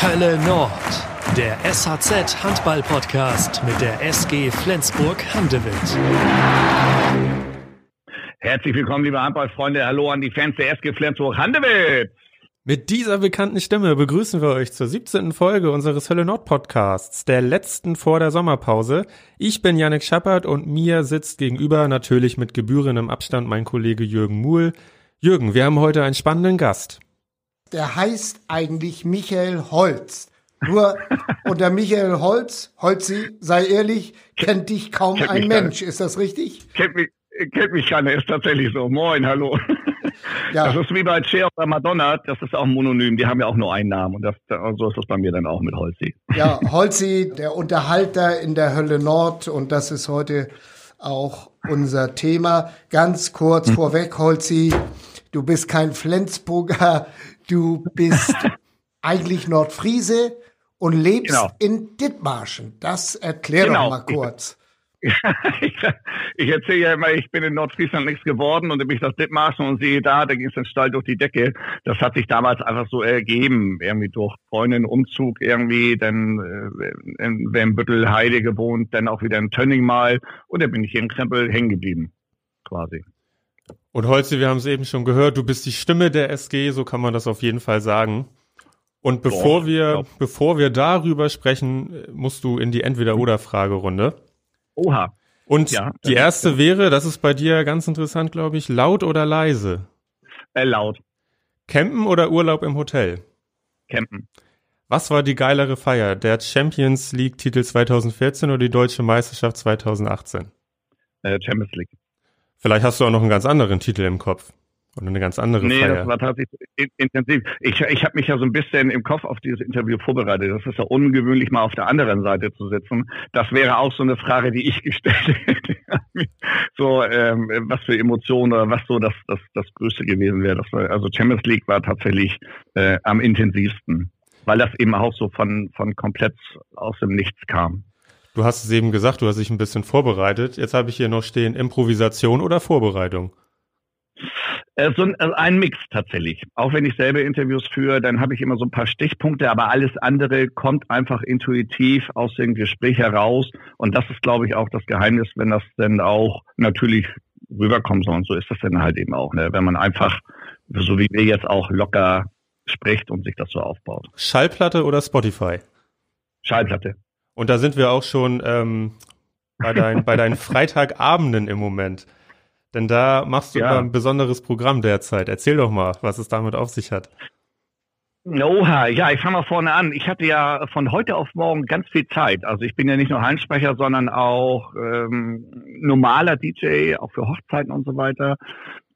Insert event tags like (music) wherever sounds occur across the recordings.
Hölle Nord, der SHZ Handball Podcast mit der SG Flensburg Handewitt. Herzlich willkommen, liebe Handballfreunde. Hallo an die Fans der SG Flensburg Handewitt. Mit dieser bekannten Stimme begrüßen wir euch zur 17. Folge unseres Hölle Nord Podcasts, der letzten vor der Sommerpause. Ich bin Yannick Schappert und mir sitzt gegenüber natürlich mit gebührendem Abstand mein Kollege Jürgen Muhl. Jürgen, wir haben heute einen spannenden Gast. Der heißt eigentlich Michael Holz. Nur (laughs) unter Michael Holz, Holzi, sei ehrlich, kennt dich kaum kennt ein Mensch. Ist das richtig? Kennt mich, kennt mich keiner, ist tatsächlich so. Moin, hallo. (laughs) Ja. Das ist wie bei Cher oder Madonna, das ist auch ein Mononym, die haben ja auch nur einen Namen und das, so ist das bei mir dann auch mit Holzi. Ja, (laughs) Holzi, der Unterhalter in der Hölle Nord und das ist heute auch unser Thema. Ganz kurz hm. vorweg, Holzi, du bist kein Flensburger, du bist (laughs) eigentlich Nordfriese und lebst genau. in Dithmarschen. Das erklär genau. doch mal kurz. (laughs) ich erzähle ja immer, ich bin in Nordfriesland nichts geworden und dann bin ich das Dithmarschen und sehe da, da ging es den Stall durch die Decke. Das hat sich damals einfach so ergeben, irgendwie durch Freundin, Umzug irgendwie, dann äh, in Wembüttel, Heide gewohnt, dann auch wieder in Tönning mal und dann bin ich hier in Krempel hängen geblieben, quasi. Und Holzi, wir haben es eben schon gehört, du bist die Stimme der SG, so kann man das auf jeden Fall sagen. Und bevor Doch, wir, bevor wir darüber sprechen, musst du in die Entweder-Oder-Fragerunde. Oha. Und ja, die erste ist, wäre, das ist bei dir ganz interessant, glaube ich, laut oder leise? Äh, laut. Campen oder Urlaub im Hotel? Campen. Was war die geilere Feier? Der Champions League Titel 2014 oder die Deutsche Meisterschaft 2018? Äh, Champions League. Vielleicht hast du auch noch einen ganz anderen Titel im Kopf. Und eine ganz andere nee, Feier. das war tatsächlich intensiv. Ich, ich habe mich ja so ein bisschen im Kopf auf dieses Interview vorbereitet. Das ist ja ungewöhnlich, mal auf der anderen Seite zu sitzen. Das wäre auch so eine Frage, die ich (laughs) gestellt hätte. so, ähm, was für Emotionen oder was so das, das, das Größte gewesen wäre. War, also Champions League war tatsächlich äh, am intensivsten, weil das eben auch so von, von komplett aus dem Nichts kam. Du hast es eben gesagt, du hast dich ein bisschen vorbereitet. Jetzt habe ich hier noch stehen, Improvisation oder Vorbereitung? Äh, so ein, also ein Mix tatsächlich. Auch wenn ich selber Interviews führe, dann habe ich immer so ein paar Stichpunkte, aber alles andere kommt einfach intuitiv aus dem Gespräch heraus. Und das ist, glaube ich, auch das Geheimnis, wenn das dann auch natürlich rüberkommt. Und so ist das dann halt eben auch, ne? wenn man einfach, so wie wir jetzt auch locker spricht und sich das so aufbaut. Schallplatte oder Spotify? Schallplatte. Und da sind wir auch schon ähm, bei, dein, bei deinen Freitagabenden im Moment. Denn da machst du ja. ein besonderes Programm derzeit. Erzähl doch mal, was es damit auf sich hat. Oha, ja, ich fange mal vorne an. Ich hatte ja von heute auf morgen ganz viel Zeit. Also ich bin ja nicht nur Heinsprecher, sondern auch ähm, normaler DJ, auch für Hochzeiten und so weiter.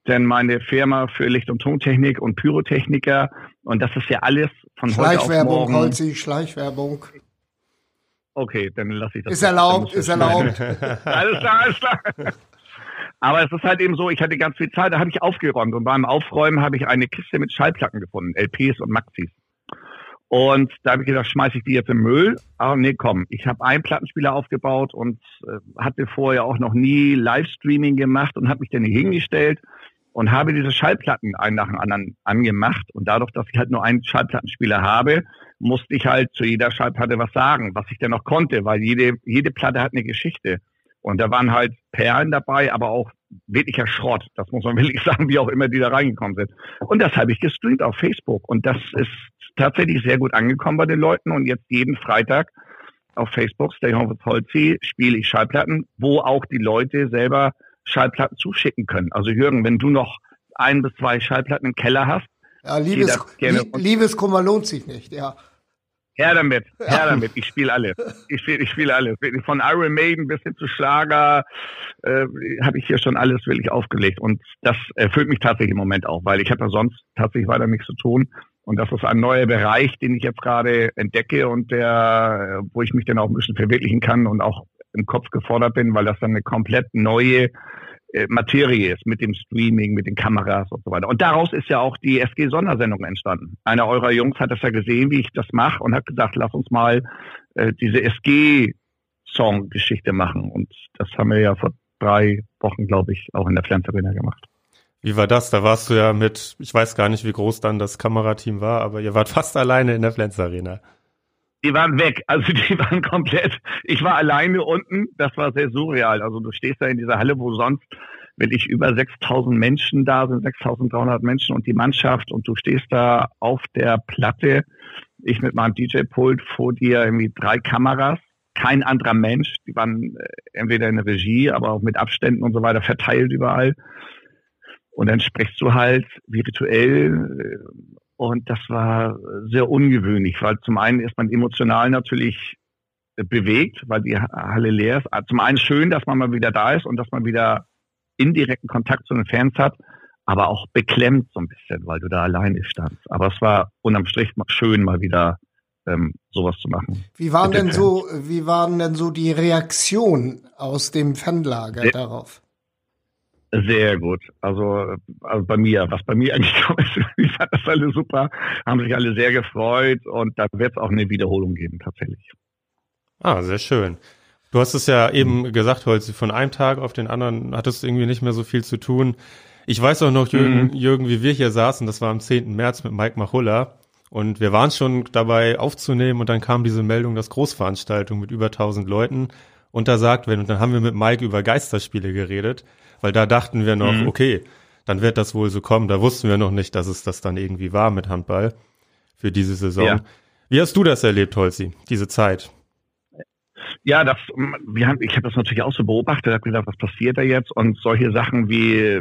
Denn meine Firma für Licht- und Tontechnik und Pyrotechniker und das ist ja alles von heute auf morgen. Holzi, Schleichwerbung. Okay, dann lasse ich das. Ist erlaubt, ist erlaubt. (laughs) alles klar, alles klar. Aber es ist halt eben so, ich hatte ganz viel Zeit, da habe ich aufgeräumt und beim Aufräumen habe ich eine Kiste mit Schallplatten gefunden, LPs und Maxis. Und da habe ich gedacht, schmeiße ich die jetzt im Müll? Aber nee, komm, ich habe einen Plattenspieler aufgebaut und äh, hatte vorher auch noch nie Livestreaming gemacht und habe mich dann hier hingestellt und habe diese Schallplatten einen nach dem anderen angemacht. Und dadurch, dass ich halt nur einen Schallplattenspieler habe, musste ich halt zu jeder Schallplatte was sagen, was ich dann noch konnte, weil jede, jede Platte hat eine Geschichte. Und da waren halt Perlen dabei, aber auch wirklicher Schrott. Das muss man (laughs) wirklich sagen, wie auch immer die da reingekommen sind. Und das habe ich gestreamt auf Facebook. Und das ist tatsächlich sehr gut angekommen bei den Leuten. Und jetzt jeden Freitag auf Facebook, Stay Home with Holzi, spiele ich Schallplatten, wo auch die Leute selber Schallplatten zuschicken können. Also Jürgen, wenn du noch ein bis zwei Schallplatten im Keller hast, ja, Liebes, Liebeskummer lohnt sich nicht, ja. Her damit, her damit. Ich spiele alles. Ich spiele ich spiel alles. Von Iron Maiden bis hin zu Schlager äh, habe ich hier schon alles wirklich aufgelegt. Und das erfüllt mich tatsächlich im Moment auch, weil ich habe ja sonst tatsächlich weiter nichts zu tun. Und das ist ein neuer Bereich, den ich jetzt gerade entdecke und der, wo ich mich dann auch ein bisschen verwirklichen kann und auch im Kopf gefordert bin, weil das dann eine komplett neue äh, Materie ist mit dem Streaming, mit den Kameras und so weiter. Und daraus ist ja auch die SG-Sondersendung entstanden. Einer eurer Jungs hat das ja gesehen, wie ich das mache und hat gesagt, lass uns mal äh, diese SG-Song-Geschichte machen. Und das haben wir ja vor drei Wochen, glaube ich, auch in der Flens Arena gemacht. Wie war das? Da warst du ja mit, ich weiß gar nicht, wie groß dann das Kamerateam war, aber ihr wart (laughs) fast alleine in der Flens Arena. Die waren weg, also die (laughs) waren komplett. Ich war alleine unten, das war sehr surreal. Also du stehst da in dieser Halle, wo sonst wirklich über 6000 Menschen da sind, 6300 Menschen und die Mannschaft und du stehst da auf der Platte, ich mit meinem DJ-Pult vor dir irgendwie drei Kameras, kein anderer Mensch, die waren äh, entweder in der Regie, aber auch mit Abständen und so weiter verteilt überall und dann sprichst du halt virtuell und das war sehr ungewöhnlich, weil zum einen ist man emotional natürlich bewegt, weil die Halle leer ist. Ah, zum einen schön, dass man mal wieder da ist und dass man wieder indirekten Kontakt zu den Fans hat, aber auch beklemmt so ein bisschen, weil du da alleine standst. Aber es war unterm Strich schön, mal wieder ähm, sowas zu machen. Wie waren denn so, wie waren denn so die Reaktionen aus dem Fanlager sehr, darauf? Sehr gut. Also, also bei mir, was bei mir (laughs) eigentlich ist, ich fand das alle super, haben sich alle sehr gefreut und da wird es auch eine Wiederholung geben, tatsächlich. Ah, sehr schön. Du hast es ja eben mhm. gesagt, Holzi, von einem Tag auf den anderen hattest du irgendwie nicht mehr so viel zu tun. Ich weiß auch noch, Jürgen, mhm. Jürgen, wie wir hier saßen, das war am 10. März mit Mike Machulla. Und wir waren schon dabei aufzunehmen und dann kam diese Meldung, dass Großveranstaltung mit über 1000 Leuten untersagt werden. Und dann haben wir mit Mike über Geisterspiele geredet weil da dachten wir noch, mhm. okay, dann wird das wohl so kommen. Da wussten wir noch nicht, dass es das dann irgendwie war mit Handball für diese Saison. Ja. Wie hast du das erlebt, Holzi, diese Zeit? Ja, das, wir haben, ich habe das natürlich auch so beobachtet, habe gedacht, was passiert da jetzt? Und solche Sachen wie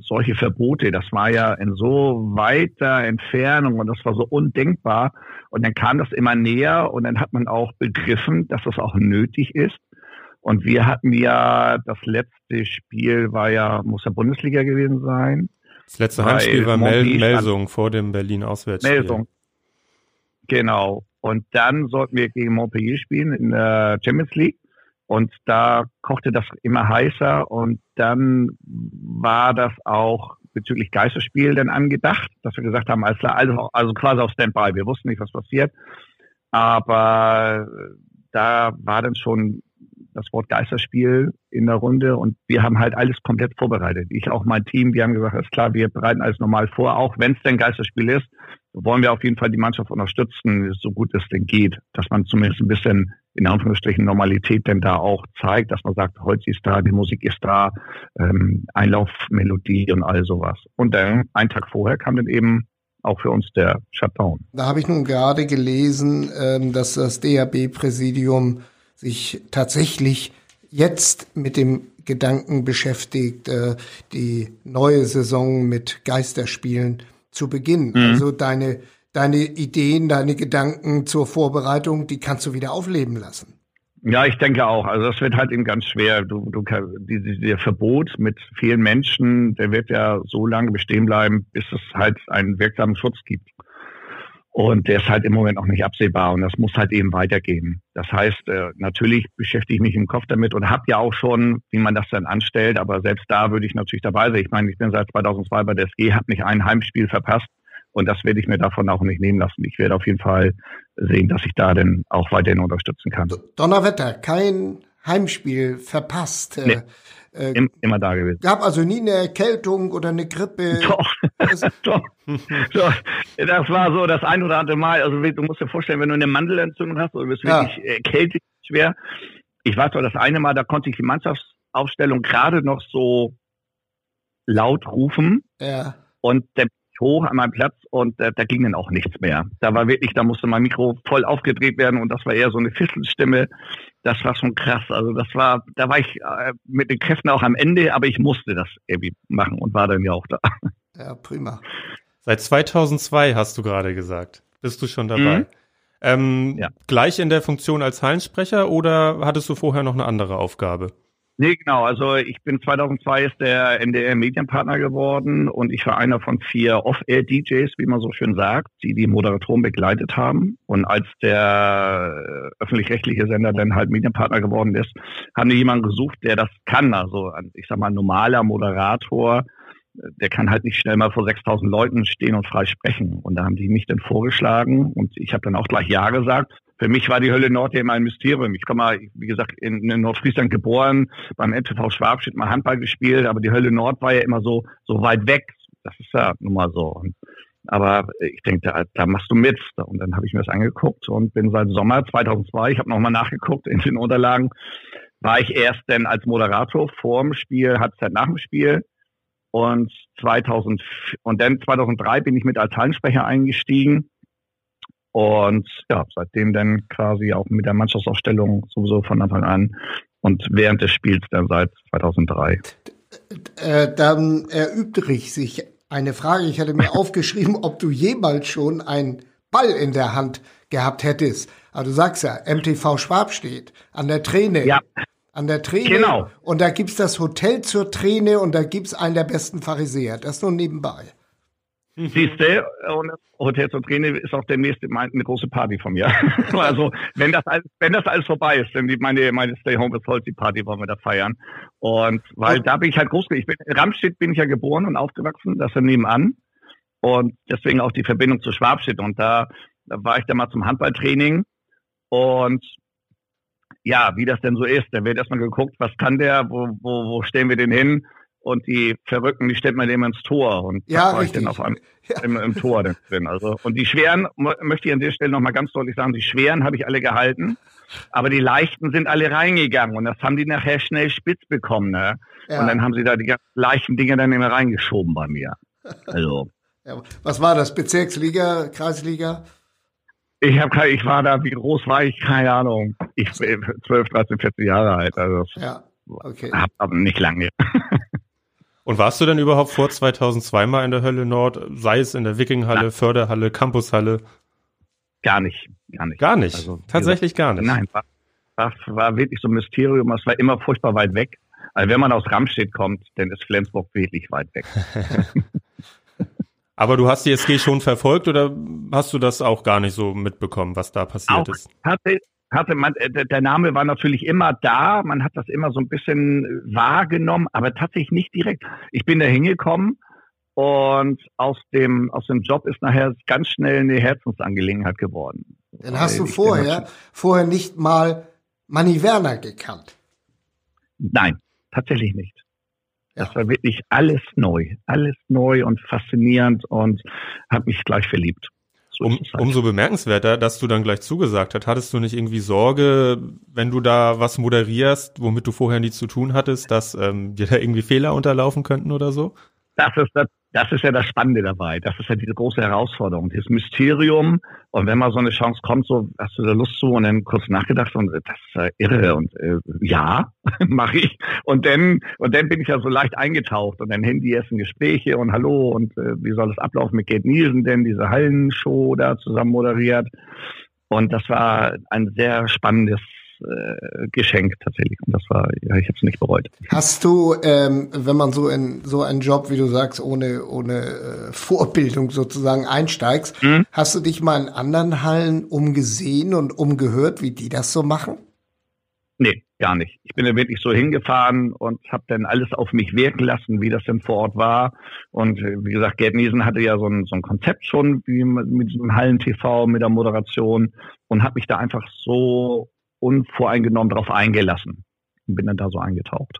solche Verbote, das war ja in so weiter Entfernung und das war so undenkbar. Und dann kam das immer näher und dann hat man auch begriffen, dass das auch nötig ist. Und wir hatten ja, das letzte Spiel war ja, muss ja Bundesliga gewesen sein. Das letzte Heimspiel war Mel Melsung vor dem Berlin-Auswärtsspiel. Melsung. Genau. Und dann sollten wir gegen Montpellier spielen in der Champions League. Und da kochte das immer heißer. Und dann war das auch bezüglich Geisterspiel dann angedacht, dass wir gesagt haben, also, also quasi auf Standby. Wir wussten nicht, was passiert. Aber da war dann schon das Wort Geisterspiel in der Runde und wir haben halt alles komplett vorbereitet. Ich auch mein Team, wir haben gesagt, ist klar, wir bereiten alles normal vor, auch wenn es denn Geisterspiel ist, wollen wir auf jeden Fall die Mannschaft unterstützen, so gut es denn geht, dass man zumindest ein bisschen in Anführungsstrichen Normalität denn da auch zeigt, dass man sagt, Holz ist da, die Musik ist da, ähm, Einlaufmelodie und all sowas. Und dann einen Tag vorher kam dann eben auch für uns der Shutdown. Da habe ich nun gerade gelesen, ähm, dass das DAB-Präsidium sich tatsächlich jetzt mit dem Gedanken beschäftigt, äh, die neue Saison mit Geisterspielen zu beginnen. Mhm. Also deine, deine Ideen, deine Gedanken zur Vorbereitung, die kannst du wieder aufleben lassen. Ja, ich denke auch. Also das wird halt eben ganz schwer. Du, du, die, der Verbot mit vielen Menschen, der wird ja so lange bestehen bleiben, bis es halt einen wirksamen Schutz gibt. Und der ist halt im Moment noch nicht absehbar und das muss halt eben weitergehen. Das heißt, äh, natürlich beschäftige ich mich im Kopf damit und habe ja auch schon, wie man das dann anstellt, aber selbst da würde ich natürlich dabei sein. Ich meine, ich bin seit 2002 bei der SG, habe nicht ein Heimspiel verpasst und das werde ich mir davon auch nicht nehmen lassen. Ich werde auf jeden Fall sehen, dass ich da dann auch weiterhin unterstützen kann. Donnerwetter, kein Heimspiel verpasst. Nee. Äh, immer da gewesen. Gab also nie eine Erkältung oder eine Grippe. (laughs) Doch, (laughs) doch. doch. Das war so das ein oder andere Mal. Also du musst dir vorstellen, wenn du eine Mandelentzündung hast oder bist ja. wirklich erkältet schwer. Ich weiß doch, das eine Mal, da konnte ich die Mannschaftsaufstellung gerade noch so laut rufen. Ja. Und der hoch an meinem Platz und äh, da ging dann auch nichts mehr. Da war wirklich, da musste mein Mikro voll aufgedreht werden und das war eher so eine Fisselstimme. Das war schon krass. Also das war, da war ich äh, mit den Kräften auch am Ende, aber ich musste das irgendwie machen und war dann ja auch da. Ja, prima. Seit 2002 hast du gerade gesagt. Bist du schon dabei? Mhm. Ähm, ja. Gleich in der Funktion als Hallensprecher oder hattest du vorher noch eine andere Aufgabe? Nee, genau. Also ich bin 2002 ist der NDR Medienpartner geworden und ich war einer von vier Off-Air-DJs, wie man so schön sagt, die die Moderatoren begleitet haben. Und als der öffentlich-rechtliche Sender dann halt Medienpartner geworden ist, haben die jemanden gesucht, der das kann. Also ich sag mal, normaler Moderator, der kann halt nicht schnell mal vor 6000 Leuten stehen und frei sprechen. Und da haben die mich dann vorgeschlagen und ich habe dann auch gleich Ja gesagt für mich war die Hölle Nord immer ein Mysterium. Ich komme mal, wie gesagt, in, in Nordfriesland geboren, beim MTV Schwabstedt mal Handball gespielt, aber die Hölle Nord war ja immer so, so weit weg. Das ist ja nun mal so. Und, aber ich denke, da, da machst du mit. Und dann habe ich mir das angeguckt und bin seit Sommer 2002, ich habe nochmal nachgeguckt in den Unterlagen, war ich erst denn als Moderator vorm Spiel, Halbzeit nach dem Spiel. Und 2000, und dann 2003 bin ich mit als Hallensprecher eingestiegen. Und ja, seitdem dann quasi auch mit der Mannschaftsaufstellung sowieso von Anfang an und während des Spiels dann seit 2003. Äh, dann erübrigt sich eine Frage. Ich hatte mir (laughs) aufgeschrieben, ob du jemals schon einen Ball in der Hand gehabt hättest. Aber du sagst ja, MTV Schwab steht an der Träne. Ja. An der Träne. Genau. Und da gibt's das Hotel zur Träne und da gibt's einen der besten Pharisäer. Das nur nebenbei. Siehst du, und Hotel zur Träne ist auch demnächst eine große Party von mir. (laughs) also, wenn das alles, wenn das alles vorbei ist, dann die, meine, meine Stay Home with Holzi Party wollen wir da feiern. Und weil da bin ich halt groß, ich bin, in Ramstedt bin ich ja geboren und aufgewachsen, das ist nebenan. Und deswegen auch die Verbindung zu Schwabstedt. Und da, da war ich dann mal zum Handballtraining und ja, wie das denn so ist. Da wird erstmal geguckt, was kann der, wo, wo, wo stellen wir den hin? Und die Verrückten, die stellt man dem ins Tor. Und ja, war ich dann auf einem, (laughs) Ja. im, im Tor drin. Also, und die schweren, möchte ich an der Stelle nochmal ganz deutlich sagen, die schweren habe ich alle gehalten. Aber die leichten sind alle reingegangen. Und das haben die nachher schnell spitz bekommen. Ne? Ja. Und dann haben sie da die ganz leichten Dinge dann immer reingeschoben bei mir. Also. (laughs) Ja, was war das? Bezirksliga, Kreisliga? Ich habe keine, ich war da, wie groß war ich? Keine Ahnung. Ich bin 12, 13, 14 Jahre alt. Also Ja, okay. hab aber nicht lange. (laughs) Und warst du denn überhaupt vor 2002 mal in der Hölle Nord, sei es in der Wikinghalle, Förderhalle, Campushalle? Gar nicht, gar nicht. Gar nicht. Also, Tatsächlich gar nicht. Nein, war, war, war wirklich so ein Mysterium. Es war immer furchtbar weit weg. Also wenn man aus Ramstedt kommt, dann ist Flensburg wirklich weit weg. (laughs) Aber du hast die SG schon verfolgt oder hast du das auch gar nicht so mitbekommen, was da passiert Auch ist? hatte, hatte man, äh, der Name war natürlich immer da. Man hat das immer so ein bisschen äh, wahrgenommen, aber tatsächlich nicht direkt. Ich bin da hingekommen und aus dem, aus dem Job ist nachher ganz schnell eine Herzensangelegenheit geworden. Dann hast du vorher, vorher nicht mal Manny Werner gekannt. Nein, tatsächlich nicht. Das war wirklich alles neu, alles neu und faszinierend und habe mich gleich verliebt. Um, umso bemerkenswerter, dass du dann gleich zugesagt hast. Hattest du nicht irgendwie Sorge, wenn du da was moderierst, womit du vorher nichts zu tun hattest, dass ähm, dir da irgendwie Fehler unterlaufen könnten oder so? das ist das, das ist ja das Spannende dabei. Das ist ja diese große Herausforderung, dieses Mysterium. Und wenn mal so eine Chance kommt, so hast du da Lust zu und dann kurz nachgedacht und äh, das ist ja irre und äh, ja, (laughs) mache ich. Und dann und dann bin ich ja so leicht eingetaucht und dann hin die ersten Gespräche und hallo und äh, wie soll das ablaufen mit Kate Nielsen denn diese Hallenshow da zusammen moderiert. Und das war ein sehr spannendes äh, Geschenk tatsächlich. Und das war, ja, ich habe es nicht bereut. Hast du, ähm, wenn man so in so einen Job, wie du sagst, ohne, ohne äh, Vorbildung sozusagen einsteigst, Mhm. hast du dich mal in anderen Hallen umgesehen und umgehört, wie die das so machen? Nee, gar nicht. Ich bin da wirklich so hingefahren und habe dann alles auf mich wirken lassen, wie das denn vor Ort war. Und äh, wie gesagt, Gerd Niesen hatte ja so ein, so ein Konzept schon wie mit diesem Hallen-TV, mit der Moderation und habe mich da einfach so unvoreingenommen drauf eingelassen und bin dann da so eingetaucht.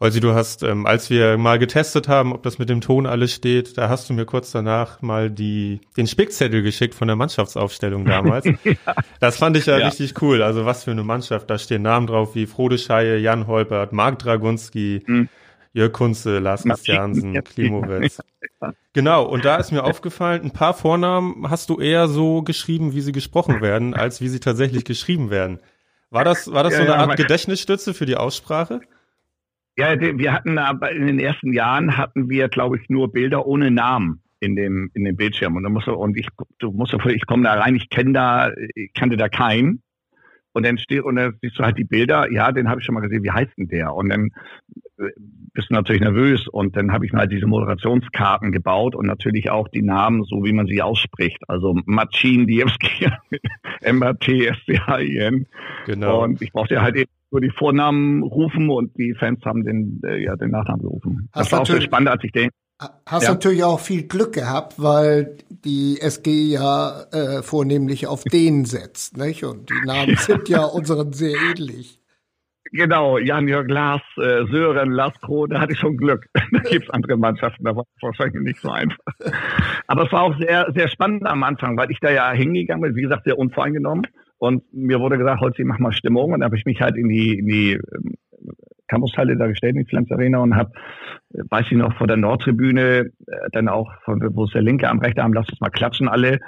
Holzi, du hast, ähm, als wir mal getestet haben, ob das mit dem Ton alles steht, da hast du mir kurz danach mal die, den Spickzettel geschickt von der Mannschaftsaufstellung damals. (laughs) Das fand ich ja, Ja. richtig cool. Also was für eine Mannschaft. Da stehen Namen drauf wie Frode Scheier, Jan Holpert, Marc Dragunski, Mhm. Jörg Kunze, Lars. Christiansen. Klimowitz. (laughs) Genau, und da ist mir aufgefallen, ein paar Vornamen hast du eher so geschrieben, wie sie gesprochen werden, als wie sie tatsächlich geschrieben werden. War das, war das so eine Art Gedächtnisstütze für die Aussprache? Ja, wir hatten aber in den ersten Jahren hatten wir, glaube ich, nur Bilder ohne Namen in dem in dem Bildschirm und dann musst du, und ich du musst ich komme da rein, ich kenne da ich kannte da keinen und dann steht und dann siehst du halt die Bilder, ja, den habe ich schon mal gesehen, wie heißt denn der? Und dann bist du natürlich nervös und dann habe ich mal diese Moderationskarten gebaut und natürlich auch die Namen, so wie man sie ausspricht. Also Machin Diewski, (laughs) M-A-T-S-C-H-I-N. Genau. Und ich brauchte halt eben nur die Vornamen rufen und die Fans haben den, äh, ja, den Nachnamen gerufen. Hast das war auch so natürlich- spannend, als ich den, Hast ja. natürlich auch viel Glück gehabt, weil die SG ja äh, vornehmlich auf den setzt, nicht? Und die Namen (laughs) sind ja unseren sehr ähnlich. Genau, Jan-Jörg Lars, äh, Sören, Lars Kroh, da hatte ich schon Glück. (laughs) da gibt es andere Mannschaften, da war es wahrscheinlich nicht so einfach. Aber es war auch sehr, sehr spannend am Anfang, weil ich da ja hingegangen bin, wie gesagt, sehr unvoreingenommen. Und mir wurde gesagt, Holzi, mach mal Stimmung. Und da habe ich mich halt in die, in die ähm, Campushalle da gestellt, in die Flens Arena und habe, äh, weiß ich noch, vor der Nordtribüne, äh, dann auch, von, wo es der linke Arm, rechte Arm, lass uns mal klatschen alle.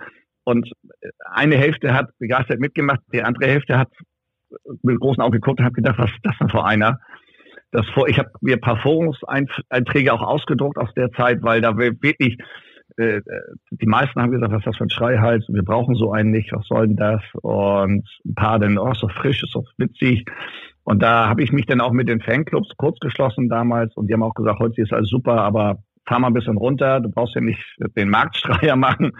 Und äh, eine Hälfte hat begeistert mitgemacht, die andere Hälfte hat mit großen Augen geguckt und habe gedacht, was ist das denn für einer? Das vor, ich habe mir ein paar Forumseinträge auch ausgedruckt aus der Zeit, weil da wirklich äh, die meisten haben gesagt, was ist das für ein Schreihals? Wir brauchen so einen nicht. Was soll denn das? Und ein paar dann, oh, so frisch, ist so witzig. Und da habe ich mich dann auch mit den Fanclubs kurz geschlossen damals und die haben auch gesagt, heute ist alles super, aber fahr mal ein bisschen runter, du brauchst ja nicht den Marktstreier (laughs) machen.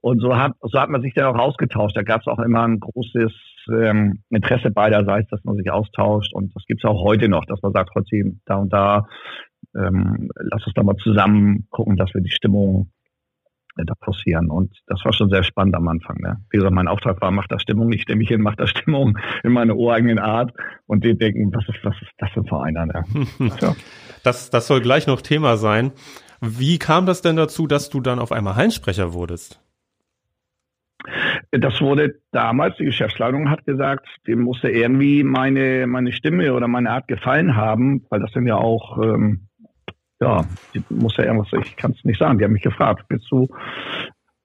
Und so hat, so hat man sich dann auch ausgetauscht. Da gab es auch immer ein großes ähm, Interesse beiderseits, dass man sich austauscht. Und das gibt es auch heute noch, dass man sagt, heute da und da, ähm, lass uns da mal zusammen gucken, dass wir die Stimmung da passieren. Und das war schon sehr spannend am Anfang. Ne? Wie gesagt, mein Auftrag war, macht da Stimmung, ich stelle mich hin, macht da Stimmung in meine ureigenen Art und die denken, was ist, was ist das für ein Verein? Ne? (laughs) ja. das, das soll gleich noch Thema sein. Wie kam das denn dazu, dass du dann auf einmal Hallensprecher wurdest? Das wurde damals, die Geschäftsleitung hat gesagt, dem musste irgendwie meine, meine Stimme oder meine Art gefallen haben, weil das sind ja auch ähm, ja, die muss ja irgendwas, ich kann es nicht sagen. Die haben mich gefragt, willst du,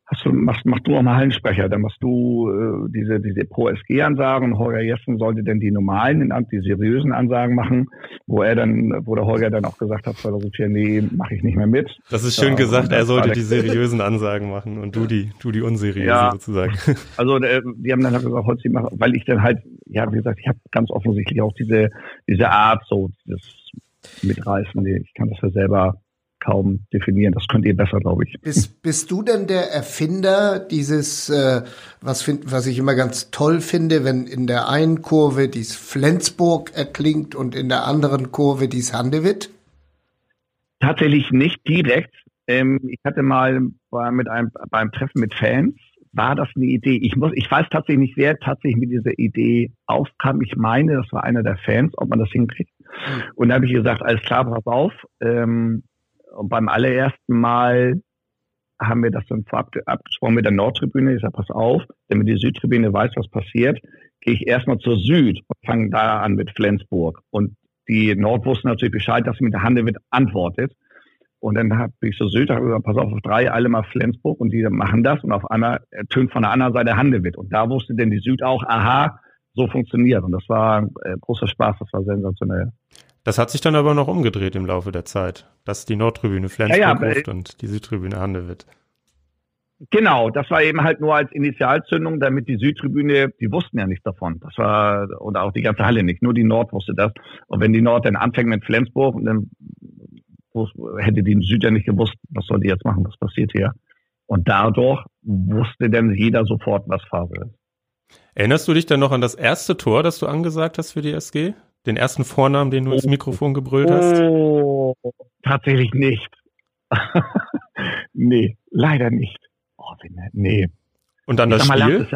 hast du, machst, mach du auch mal Hallensprecher, dann machst du äh, diese, diese Pro-SG-Ansagen und Holger Jessen sollte dann die normalen, die seriösen Ansagen machen, wo er dann, wo der Holger dann auch gesagt hat, 2004, nee, mache ich nicht mehr mit. Das ist schön ja, gesagt, er sollte die seriösen Ansagen machen und du die, du die unseriösen ja, sozusagen. (laughs) Also äh, die haben dann halt gesagt, heute weil ich dann halt, ja, wie gesagt, ich habe ganz offensichtlich auch diese, diese Art, so dieses mitreißen. Ich kann das ja selber kaum definieren. Das könnt ihr besser, glaube ich. Bist, bist du denn der Erfinder dieses, äh, was, find, was ich immer ganz toll finde, wenn in der einen Kurve dies Flensburg erklingt und in der anderen Kurve dies Handewitt? Tatsächlich nicht direkt. Ähm, ich hatte mal bei, mit einem, beim Treffen mit Fans, war das eine Idee. Ich muss, ich weiß tatsächlich nicht, wer tatsächlich mit dieser Idee aufkam. Ich meine, das war einer der Fans, ob man das hinkriegt. Und da habe ich gesagt, alles klar, pass auf. Ähm, und beim allerersten Mal haben wir das dann vorab abgesprochen mit der Nordtribüne. Ich sage, pass auf, damit die Südtribüne weiß, was passiert, gehe ich erstmal zur Süd und fange da an mit Flensburg. Und die Nord wussten natürlich Bescheid, dass sie mit der Hande wird antwortet. Und dann habe ich Süd, habe gesagt, pass auf, auf drei, alle mal Flensburg und die machen das. Und auf einmal tönt von der anderen Seite Handewitt. Und da wusste denn die Süd auch, aha, so funktioniert. Und das war äh, großer Spaß, das war sensationell. Das hat sich dann aber noch umgedreht im Laufe der Zeit, dass die Nordtribüne Flensburg ja, ja, ruft und die Südtribüne Handewitt. Genau, das war eben halt nur als Initialzündung, damit die Südtribüne, die wussten ja nichts davon. Das war, oder auch die ganze Halle nicht, nur die Nord wusste das. Und wenn die Nord dann anfängt mit Flensburg, dann hätte die Süd ja nicht gewusst, was soll die jetzt machen, was passiert hier. Und dadurch wusste dann jeder sofort, was Phase ist. Erinnerst du dich dann noch an das erste Tor, das du angesagt hast für die SG? Den ersten Vornamen, den du oh. ins Mikrofon gebrüllt hast? Oh, tatsächlich nicht. (laughs) nee, leider nicht. Oh, nee. Und dann das Spiel?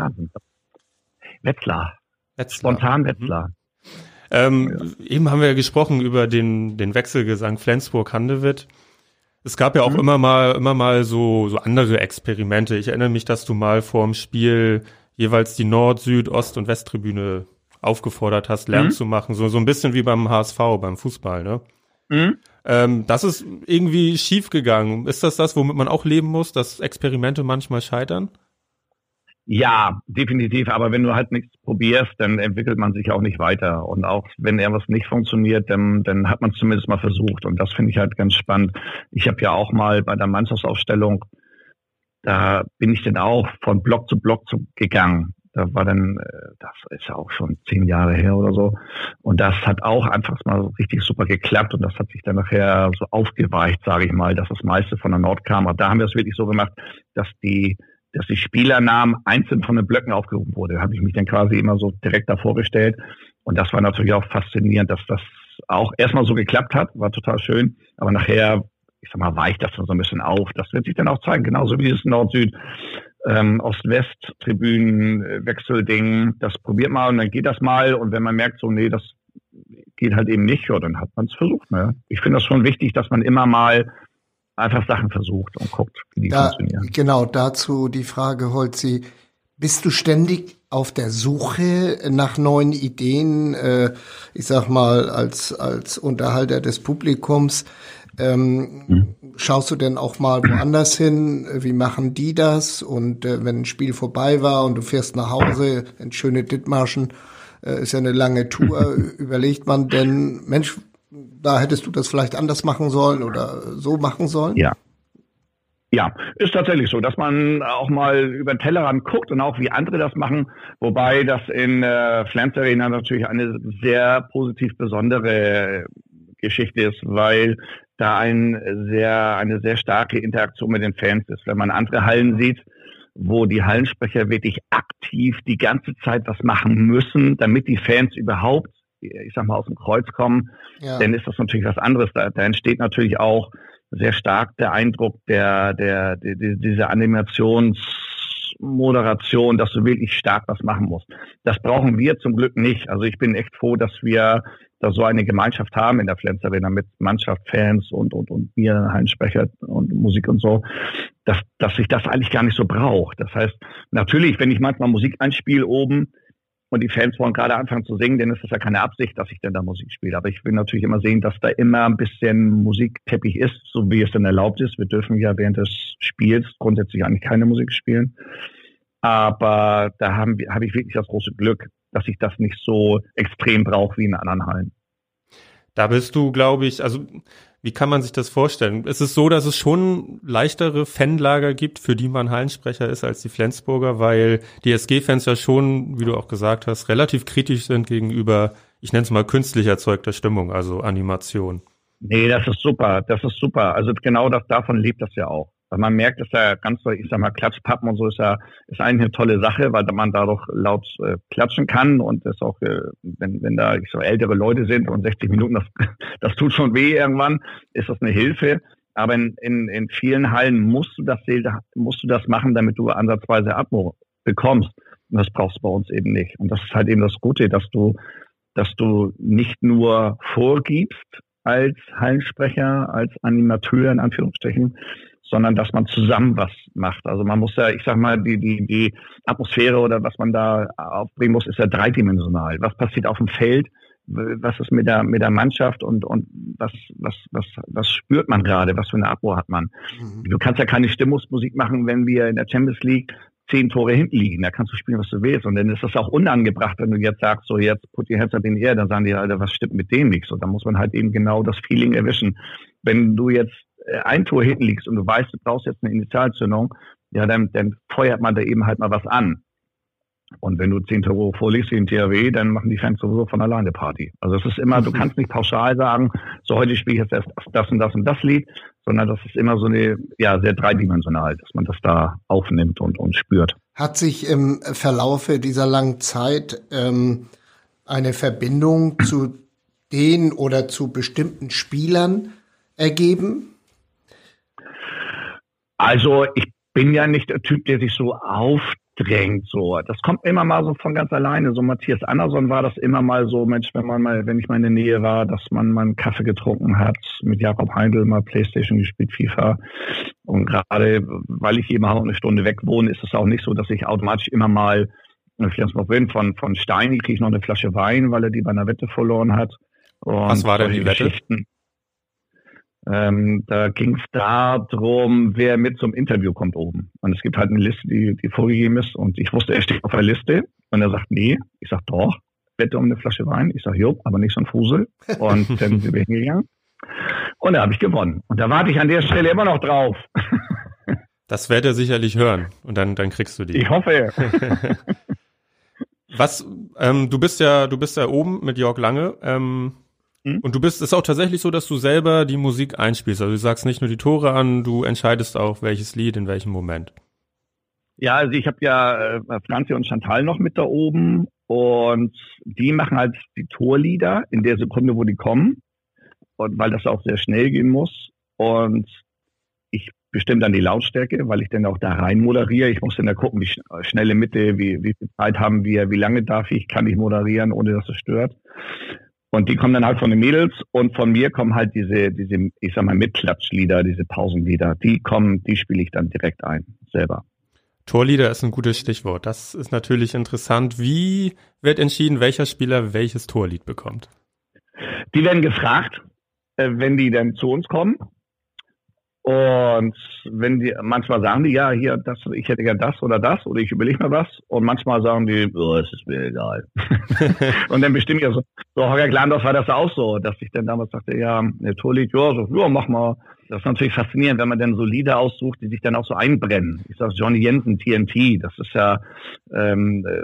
Wetzlar. Wetzlar. Spontan mhm. Wetzlar. Ähm, ja. Eben haben wir ja gesprochen über den, den Wechselgesang Flensburg-Handewitt. Es gab ja auch mhm. immer mal, immer mal so, so andere Experimente. Ich erinnere mich, dass du mal vorm Spiel jeweils die Nord-, Süd-, Ost- und Westtribüne aufgefordert hast, Lärm mhm. zu machen. So, so ein bisschen wie beim HSV, beim Fußball, ne? Mhm. Ähm, das ist irgendwie schief gegangen. Ist das das, womit man auch leben muss, dass Experimente manchmal scheitern? Ja, definitiv. Aber wenn du halt nichts probierst, dann entwickelt man sich auch nicht weiter. Und auch wenn irgendwas nicht funktioniert, dann, dann hat man es zumindest mal versucht. Und das finde ich halt ganz spannend. Ich habe ja auch mal bei der Mannschaftsaufstellung da bin ich dann auch von Block zu Block zu, gegangen. Da war dann, äh, das ist ja auch schon zehn Jahre her oder so. Und das hat auch einfach mal richtig super geklappt und das hat sich dann nachher so aufgeweicht, sage ich mal, dass das meiste von der Nord kam. Aber da haben wir es wirklich so gemacht, dass die, dass die Spielernamen einzeln von den Blöcken aufgerufen wurde. Da habe ich mich dann quasi immer so direkt davor gestellt. Und das war natürlich auch faszinierend, dass das auch erstmal so geklappt hat, war total schön. Aber nachher ich sag mal, weicht das dann so ein bisschen auf. Das wird sich dann auch zeigen, genauso wie es Nord-Süd, ähm, äh, das probiert mal und dann geht das mal und wenn man merkt, so, nee, das geht halt eben nicht, ja, dann hat man es versucht. Ne? Ich finde das schon wichtig, dass man immer mal einfach Sachen versucht und guckt, wie die da, funktionieren. Genau, dazu die Frage, Holzi, bist du ständig auf der Suche nach neuen Ideen, äh, ich sag mal, als, als Unterhalter des Publikums? Ähm, mhm. Schaust du denn auch mal woanders hin? Wie machen die das? Und äh, wenn ein Spiel vorbei war und du fährst nach Hause in schöne Dithmarschen, äh, ist ja eine lange Tour, (laughs) überlegt man denn, Mensch, da hättest du das vielleicht anders machen sollen oder so machen sollen? Ja. Ja, ist tatsächlich so, dass man auch mal über den Tellerrand guckt und auch wie andere das machen, wobei das in äh, Flens Arena natürlich eine sehr positiv besondere Geschichte ist, weil da ein sehr, eine sehr starke Interaktion mit den Fans ist. Wenn man andere Hallen sieht, wo die Hallensprecher wirklich aktiv die ganze Zeit was machen müssen, damit die Fans überhaupt, ich sag mal, aus dem Kreuz kommen, ja. dann ist das natürlich was anderes. Da, da entsteht natürlich auch sehr stark der Eindruck der, der, der, der diese Animationsmoderation, dass du wirklich stark was machen musst. Das brauchen wir zum Glück nicht. Also ich bin echt froh, dass wir da so eine Gemeinschaft haben in der Flens Arena mit Mannschaft, Fans und, und, und mir, Heinsprecher und Musik und so, dass, dass sich das eigentlich gar nicht so braucht. Das heißt, natürlich, wenn ich manchmal Musik einspiele oben und die Fans wollen gerade anfangen zu singen, dann ist das ja keine Absicht, dass ich denn da Musik spiele. Aber ich will natürlich immer sehen, dass da immer ein bisschen Musikteppich ist, so wie es denn erlaubt ist. Wir dürfen ja während des Spiels grundsätzlich eigentlich keine Musik spielen. Aber da haben habe ich wirklich das große Glück, dass ich das nicht so extrem brauche wie in anderen Hallen. Da bist du, glaube ich, also wie kann man sich das vorstellen? Es ist so, dass es schon leichtere Fanlager gibt, für die man Hallensprecher ist als die Flensburger, weil die SG-Fans ja schon, wie du auch gesagt hast, relativ kritisch sind gegenüber, ich nenne es mal künstlich erzeugter Stimmung, also Animation. Nee, das ist super, das ist super. Also genau das, davon lebt das ja auch. Weil man merkt, dass ja ganz ich sag mal, Klatschpappen und so ist ja, ist eigentlich eine tolle Sache, weil man dadurch laut äh, klatschen kann und das auch, äh, wenn, wenn da ich so ältere Leute sind und 60 Minuten, das, (laughs) das tut schon weh irgendwann, ist das eine Hilfe. Aber in, in, in vielen Hallen musst du das, musst du das machen, damit du ansatzweise Atmo bekommst. Und das brauchst du bei uns eben nicht. Und das ist halt eben das Gute, dass du, dass du nicht nur vorgibst als Hallensprecher, als Animateur in Anführungsstrichen, sondern dass man zusammen was macht. Also man muss ja, ich sag mal, die, die, die Atmosphäre oder was man da aufbringen muss, ist ja dreidimensional. Was passiert auf dem Feld? Was ist mit der, mit der Mannschaft und, und was, was, was, was spürt man gerade? Was für eine Atmo hat man? Mhm. Du kannst ja keine Stimmungsmusik machen, wenn wir in der Champions League zehn Tore hinten liegen. Da kannst du spielen, was du willst. Und dann ist das auch unangebracht, wenn du jetzt sagst, so jetzt put your hands up in the air, dann sagen die, Alter, was stimmt mit dem nicht? So, da muss man halt eben genau das Feeling erwischen. Wenn du jetzt ein Tor hinten liegst und du weißt, du brauchst jetzt eine Initialzündung, ja, dann, dann feuert man da eben halt mal was an. Und wenn du zehn Tore vorliegst wie im THW, dann machen die Fans sowieso von alleine Party. Also es ist immer, du mhm. kannst nicht pauschal sagen, so heute spiele ich jetzt erst das und das und das Lied, sondern das ist immer so eine, ja, sehr dreidimensional, dass man das da aufnimmt und, und spürt. Hat sich im Verlaufe dieser langen Zeit ähm, eine Verbindung zu den oder zu bestimmten Spielern ergeben? Also ich bin ja nicht der Typ, der sich so aufdrängt. So, das kommt immer mal so von ganz alleine. So Matthias Anderson war das immer mal so, Mensch, wenn man mal, wenn ich mal in der Nähe war, dass man mal einen Kaffee getrunken hat, mit Jakob Heindl mal Playstation gespielt, FIFA. Und gerade weil ich eben auch eine Stunde weg wohne, ist es auch nicht so, dass ich automatisch immer mal Flensburg bin. Von, von Steini kriege ich noch eine Flasche Wein, weil er die bei einer Wette verloren hat. Und Was war denn die Wette? Ähm, da ging es darum, wer mit zum Interview kommt oben. Und es gibt halt eine Liste, die, die vorgegeben ist. Und ich wusste, er steht auf der Liste. Und er sagt, nee. Ich sag, doch. Wette um eine Flasche Wein. Ich sag, jo, aber nicht so ein Fusel. Und (laughs) dann sind wir hingegangen. Und da habe ich gewonnen. Und da warte ich an der Stelle immer noch drauf. (laughs) Das wird er sicherlich hören. Und dann, dann kriegst du die. Ich hoffe. (laughs) Was, ähm, du bist ja, du bist ja oben mit Jörg Lange. Ähm, Mhm. Und du bist, es ist auch tatsächlich so, dass du selber die Musik einspielst. Also du sagst nicht nur die Tore an, du entscheidest auch, welches Lied in welchem Moment. Ja, also ich habe ja äh, Franzi und Chantal noch mit da oben und die machen halt die Torlieder in der Sekunde, wo die kommen. Und weil das auch sehr schnell gehen muss. und ich bestimme dann die Lautstärke, weil ich dann auch da rein moderiere. Ich muss dann da gucken, wie schnelle Mitte, wie, wie viel Zeit haben wir, wie lange darf ich, kann ich moderieren, ohne dass es stört. Und die kommen dann halt von den Mädels und von mir kommen halt diese, diese, ich sag mal, Mitklatschlieder, diese Pausenlieder. Die kommen, die spiele ich dann direkt ein, selber. Torlieder ist ein gutes Stichwort. Das ist natürlich interessant. Wie wird entschieden, welcher Spieler welches Torlied bekommt? Die werden gefragt, äh, wenn die dann zu uns kommen. Und wenn die, manchmal sagen die, ja, hier, das, ich hätte gern das oder das oder ich überlege mir was. Und manchmal sagen die, oh, es ist mir egal. (laughs) und dann bestimmt ja so, so Holger Glandorf war das auch so, dass ich dann damals sagte, ja, der Torlied, ja, so, ja, mach mal. Das ist natürlich faszinierend, wenn man dann so Lieder aussucht, die sich dann auch so einbrennen. Ich sag Johnny Jensen, TNT, das ist ja ähm, äh,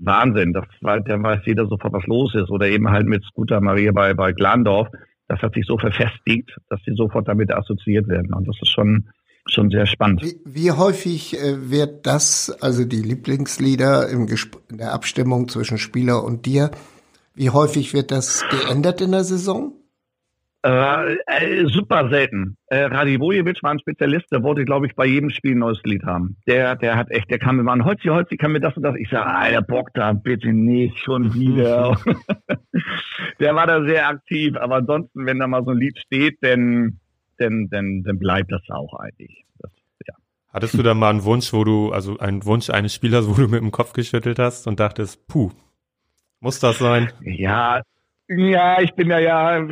Wahnsinn. Das war, dann weiß jeder sofort, was los ist. Oder eben halt mit Scooter Maria bei, bei Glandorf das hat sich so verfestigt, dass sie sofort damit assoziiert werden. Und das ist schon, schon sehr spannend. Wie, wie häufig äh, wird das, also die Lieblingslieder im in der Abstimmung zwischen Spieler und dir, wie häufig wird das geändert in der Saison? Äh, äh, super selten. Äh, Radivojevic war ein Spezialist, der wollte, glaube ich, bei jedem Spiel ein neues Lied haben. Der, der hat echt, der kam mir an, Holzi, Holzi, kann mir das und das. Ich sage, Alter, Bock da, bitte nicht, schon wieder. (laughs) der war da sehr aktiv, aber ansonsten, wenn da mal so ein Lied steht, dann, dann, dann, dann bleibt das auch eigentlich. Das, ja. Hattest du da mal einen Wunsch, wo du, also einen Wunsch eines Spielers, wo du mit dem Kopf geschüttelt hast und dachtest, puh, muss das sein? Ja, ja, ich bin ja ja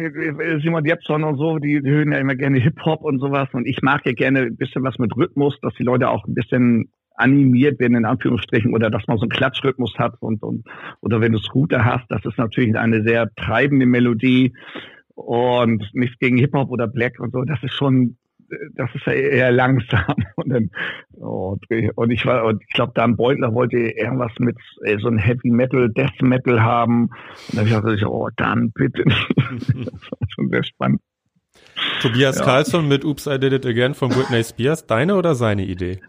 Simon Jepson und so, die, hören ja immer gerne Hip-Hop und sowas. Und ich mag ja gerne ein bisschen was mit Rhythmus, dass die Leute auch ein bisschen animiert werden, in Anführungsstrichen, oder dass man so einen Klatschrhythmus hat und, und oder wenn du Scooter hast, das ist natürlich eine sehr treibende Melodie. Und nichts gegen Hip-Hop oder Black und so, das ist schon das ist ja eher langsam. (laughs) Und, dann, oh, und ich war, und ich glaube, Dan Beutler wollte irgendwas mit äh, so ein Heavy Metal, Death Metal haben. Und dann habe ich gesagt, oh, dann bitte. (laughs) das war schon sehr spannend. Tobias ja. Carlson mit Oops, I Did It Again von Britney Spears, deine oder seine Idee?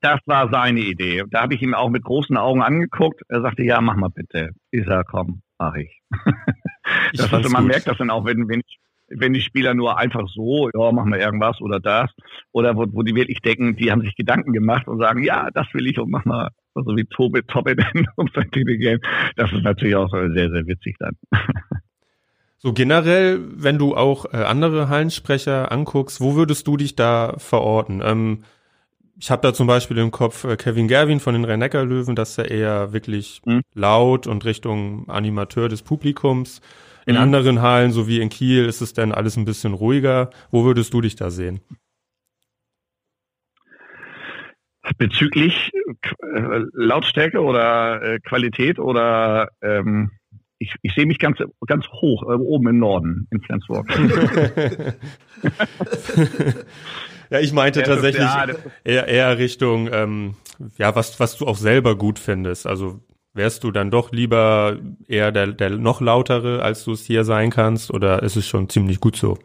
Das war seine Idee. Da habe ich ihm auch mit großen Augen angeguckt. Er sagte, ja, mach mal bitte. Ich sag, komm, mach ich. (laughs) das also man gut. merkt das dann auch, wenn, wenn ich wenn die Spieler nur einfach so, ja, machen wir irgendwas oder das, oder wo, wo die wirklich denken, die haben sich Gedanken gemacht und sagen, ja, das will ich und mach mal, so wie Tobi Toppet (laughs) und sein Game. Das ist natürlich auch sehr, sehr witzig dann. So generell, wenn du auch äh, andere Hallensprecher anguckst, wo würdest du dich da verorten? Ähm, ich habe da zum Beispiel im Kopf äh, Kevin Gerwin von den Rhein-Neckar-Löwen, dass er eher wirklich mhm. laut und Richtung Animateur des Publikums. In mhm. anderen Hallen, so wie in Kiel, ist es dann alles ein bisschen ruhiger. Wo würdest du dich da sehen? Bezüglich äh, Lautstärke oder äh, Qualität oder ähm, ich, ich sehe mich ganz, ganz hoch, äh, oben im Norden, in Flensburg. (laughs) ja, ich meinte tatsächlich eher, eher Richtung, ähm, ja, was, was du auch selber gut findest. Also Wärst du dann doch lieber eher der, der noch lautere, als du es hier sein kannst, oder ist es schon ziemlich gut so?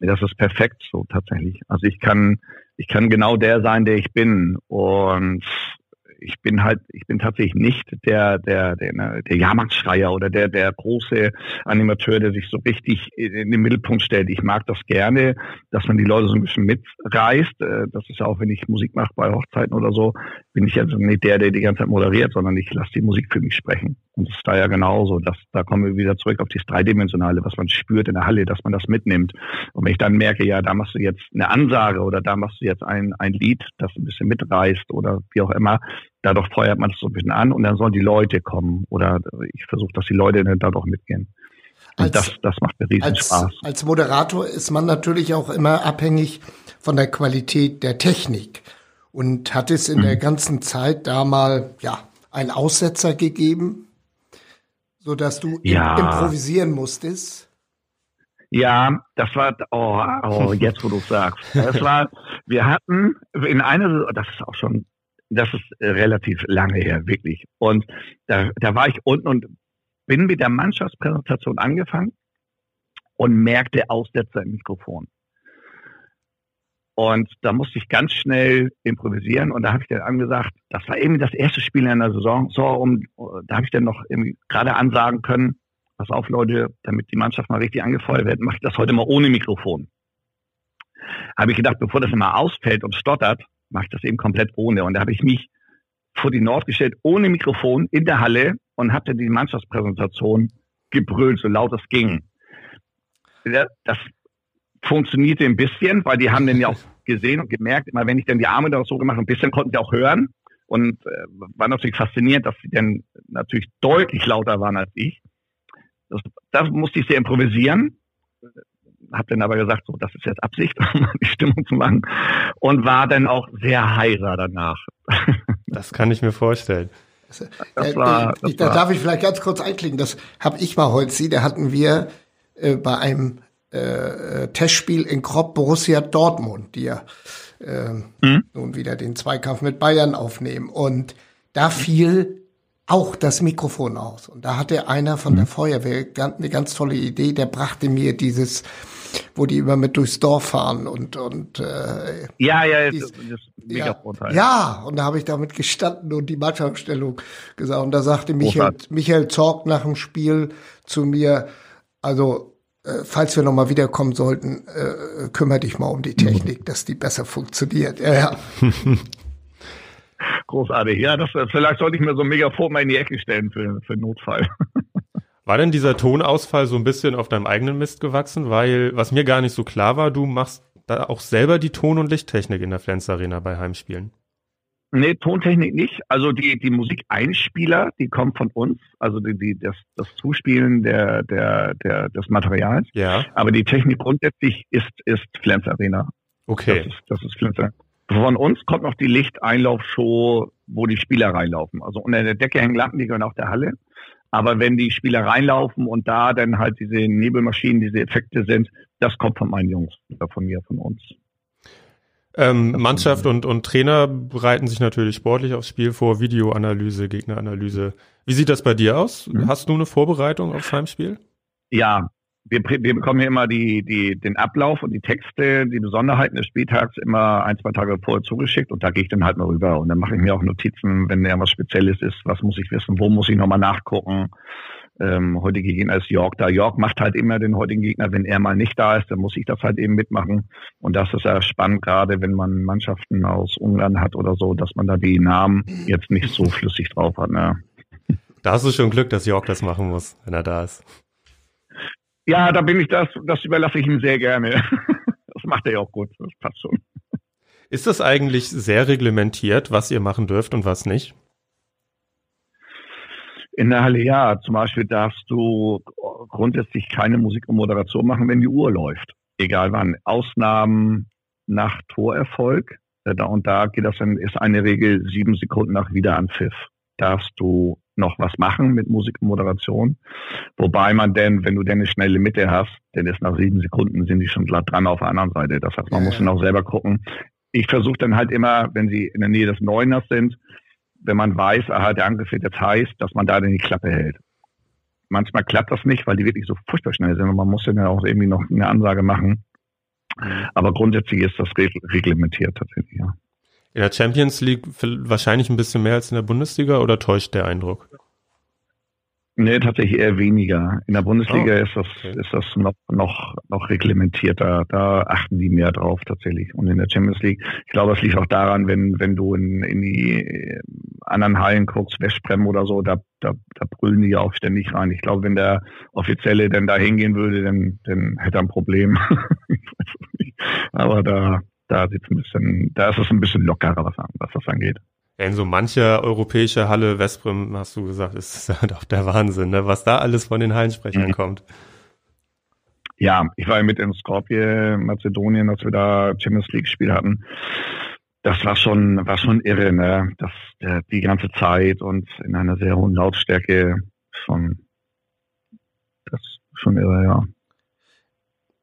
Das ist perfekt so tatsächlich. Also ich kann, ich kann genau der sein, der ich bin. Und ich bin halt, ich bin tatsächlich nicht der, der, der, ne, der Jahrmarktschreier oder der, der große Animateur, der sich so richtig in den Mittelpunkt stellt. Ich mag das gerne, dass man die Leute so ein bisschen mitreißt. Äh, das ist ja auch, wenn ich Musik mache bei Hochzeiten oder so, bin ich also nicht der, der die ganze Zeit moderiert, sondern ich lasse die Musik für mich sprechen. Und das ist da ja genauso. Dass, da kommen wir wieder zurück auf das Dreidimensionale, was man spürt in der Halle, dass man das mitnimmt. Und wenn ich dann merke, ja, da machst du jetzt eine Ansage oder da machst du jetzt ein, ein Lied, das ein bisschen mitreißt oder wie auch immer, dadurch feuert man es so ein bisschen an und dann sollen die Leute kommen. Oder ich versuche, dass die Leute dann dadurch mitgehen. Und als, das, das macht mir riesen als, Spaß. Als Moderator ist man natürlich auch immer abhängig von der Qualität der Technik. Und hat es in mhm. der ganzen Zeit da mal, ja, einen Aussetzer gegeben? so dass du ja. improvisieren musstest? Ja, das war, oh, oh jetzt wo du sagst. (laughs) Das war, wir hatten in einer, das ist auch schon, das ist relativ lange her, wirklich. Und da, da war ich unten und bin mit der Mannschaftspräsentation angefangen und merkte Aussetzer im Mikrofon. Und da musste ich ganz schnell improvisieren und da habe ich dann angesagt, das war eben das erste Spiel in der Saison, so um, da habe ich dann noch gerade ansagen können, pass auf Leute, damit die Mannschaft mal richtig angefeuert wird, mache ich das heute mal ohne Mikrofon. Habe ich gedacht, bevor das immer ausfällt und stottert, mache ich das eben komplett ohne. Und da habe ich mich vor die Nord gestellt, ohne Mikrofon, in der Halle und hatte die Mannschaftspräsentation gebrüllt, so laut es ging. Das funktionierte ein bisschen, weil die haben den ja auch (laughs) gesehen und gemerkt, immer wenn ich dann die Arme da so gemacht ein bisschen konnten sie auch hören und äh, war natürlich fasziniert, dass sie dann natürlich deutlich lauter waren als ich. Das, das musste ich sehr improvisieren, habe dann aber gesagt, so das ist jetzt Absicht, (laughs) um die Stimmung zu machen und war dann auch sehr heiser danach. (laughs) Das kann ich mir vorstellen. Das, äh, war, das da war. darf ich vielleicht ganz kurz einklicken. Das habe ich mal heute sie. Da hatten wir äh, bei einem äh, Testspiel in Kropp Borussia Dortmund, die ja äh, mhm. nun wieder den Zweikampf mit Bayern aufnehmen. Und da fiel auch das Mikrofon aus. Und da hatte einer von mhm. der Feuerwehr eine ganz tolle Idee, der brachte mir dieses wo die immer mit durchs Dorf fahren und und äh, ja ja dies, das, ja, ja und da habe ich damit gestanden und die Mannschaftstellung gesagt und da sagte Michael Michael Zorg nach dem Spiel zu mir also äh, falls wir nochmal wiederkommen sollten, äh, kümmere dich mal um die Technik, dass die besser funktioniert. Ja, ja. (laughs) Großartig. Ja, das, vielleicht sollte ich mir so ein Megafon mal in die Ecke stellen für, für Notfall. (laughs) War denn dieser Tonausfall so ein bisschen auf deinem eigenen Mist gewachsen? Weil, was mir gar nicht so klar war, du machst da auch selber die Ton- und Lichttechnik in der Flens Arena bei Heimspielen. Nee, Tontechnik nicht. Also die, die Musikeinspieler, die kommen von uns, also die, die, das, das Zuspielen der, der, der, des Materials. Ja. Aber die Technik grundsätzlich ist, ist Flens Arena. Okay. Das ist, das ist Flens Arena. Von uns kommt noch die Lichteinlaufshow, wo die Spieler reinlaufen. Also unter der Decke hängen Lampen, die gehören auch der Halle. Aber wenn die Spieler reinlaufen und da dann halt diese Nebelmaschinen, diese Effekte sind, das kommt von meinen Jungs, oder von mir, von uns. Ähm, Mannschaft und, und Trainer bereiten sich natürlich sportlich aufs Spiel vor, Videoanalyse, Gegneranalyse. Wie sieht das bei dir aus? Mhm. Hast du eine Vorbereitung aufs Heimspiel? Ja, wir, wir bekommen ja immer die, die, den Ablauf und die Texte, die Besonderheiten des Spieltags immer ein, zwei Tage vorher zugeschickt und da gehe ich dann halt mal rüber und dann mache ich mir auch Notizen, wenn da was Spezielles ist, was muss ich wissen, wo muss ich nochmal nachgucken. Ähm, heutige Gegner ist York da. York macht halt immer den heutigen Gegner, wenn er mal nicht da ist, dann muss ich das halt eben mitmachen. Und das ist ja spannend, gerade wenn man Mannschaften aus Ungarn hat oder so, dass man da die Namen jetzt nicht so flüssig drauf hat. Ne? Da hast du schon Glück, dass York das machen muss, wenn er da ist. Ja, da bin ich das, das überlasse ich ihm sehr gerne. (laughs) Das macht er ja auch gut, das passt schon. Ist das eigentlich sehr reglementiert, was ihr machen dürft und was nicht? In der Halle ja. Zum Beispiel darfst du grundsätzlich keine Musik und Moderation machen, wenn die Uhr läuft. Egal wann. Ausnahmen nach Torerfolg. Äh, da und da geht das dann, ist eine Regel sieben Sekunden nach Wiederanpfiff. Darfst du noch was machen mit Musik und Moderation. Wobei man denn, wenn du denn eine schnelle Mitte hast, denn ist nach sieben Sekunden sind die schon glatt dran auf der anderen Seite. Das heißt, man ja, muss dann auch selber gucken. Ich versuche dann halt immer, wenn sie in der Nähe des Neuners sind, wenn man weiß, aha, der Angriff wird jetzt heiß, dass man da dann die Klappe hält. Manchmal klappt das nicht, weil die wirklich so furchtbar schnell sind und man muss dann ja auch irgendwie noch eine Ansage machen. Aber grundsätzlich ist das reglementiert tatsächlich, ja. In der Champions League wahrscheinlich ein bisschen mehr als in der Bundesliga oder täuscht der Eindruck? Nee, tatsächlich eher weniger. In der Bundesliga oh, ist das, okay. ist das noch, noch, noch reglementierter. Da achten die mehr drauf tatsächlich. Und in der Champions League, ich glaube, es liegt auch daran, wenn, wenn du in, in die äh, anderen Hallen guckst, Westbrem oder so, da, da, da brüllen die ja auch ständig rein. Ich glaube, wenn der Offizielle denn da hingehen würde, dann, dann hätte er ein Problem. (laughs) Aber da, da sieht's ein bisschen, da ist es ein bisschen lockerer, was, was das angeht. in so mancher europäische Halle, Westbrem, hast du gesagt, ist (laughs) halt auch der Wahnsinn, ne? was da alles von den Hallensprechern mhm. kommt. Ja, ich war ja mit in Skopje, Mazedonien, als wir da Champions League Spiel hatten. Das war schon, war schon irre, ne? Das, der, die ganze Zeit und in einer sehr hohen Lautstärke schon, das schon irre, ja.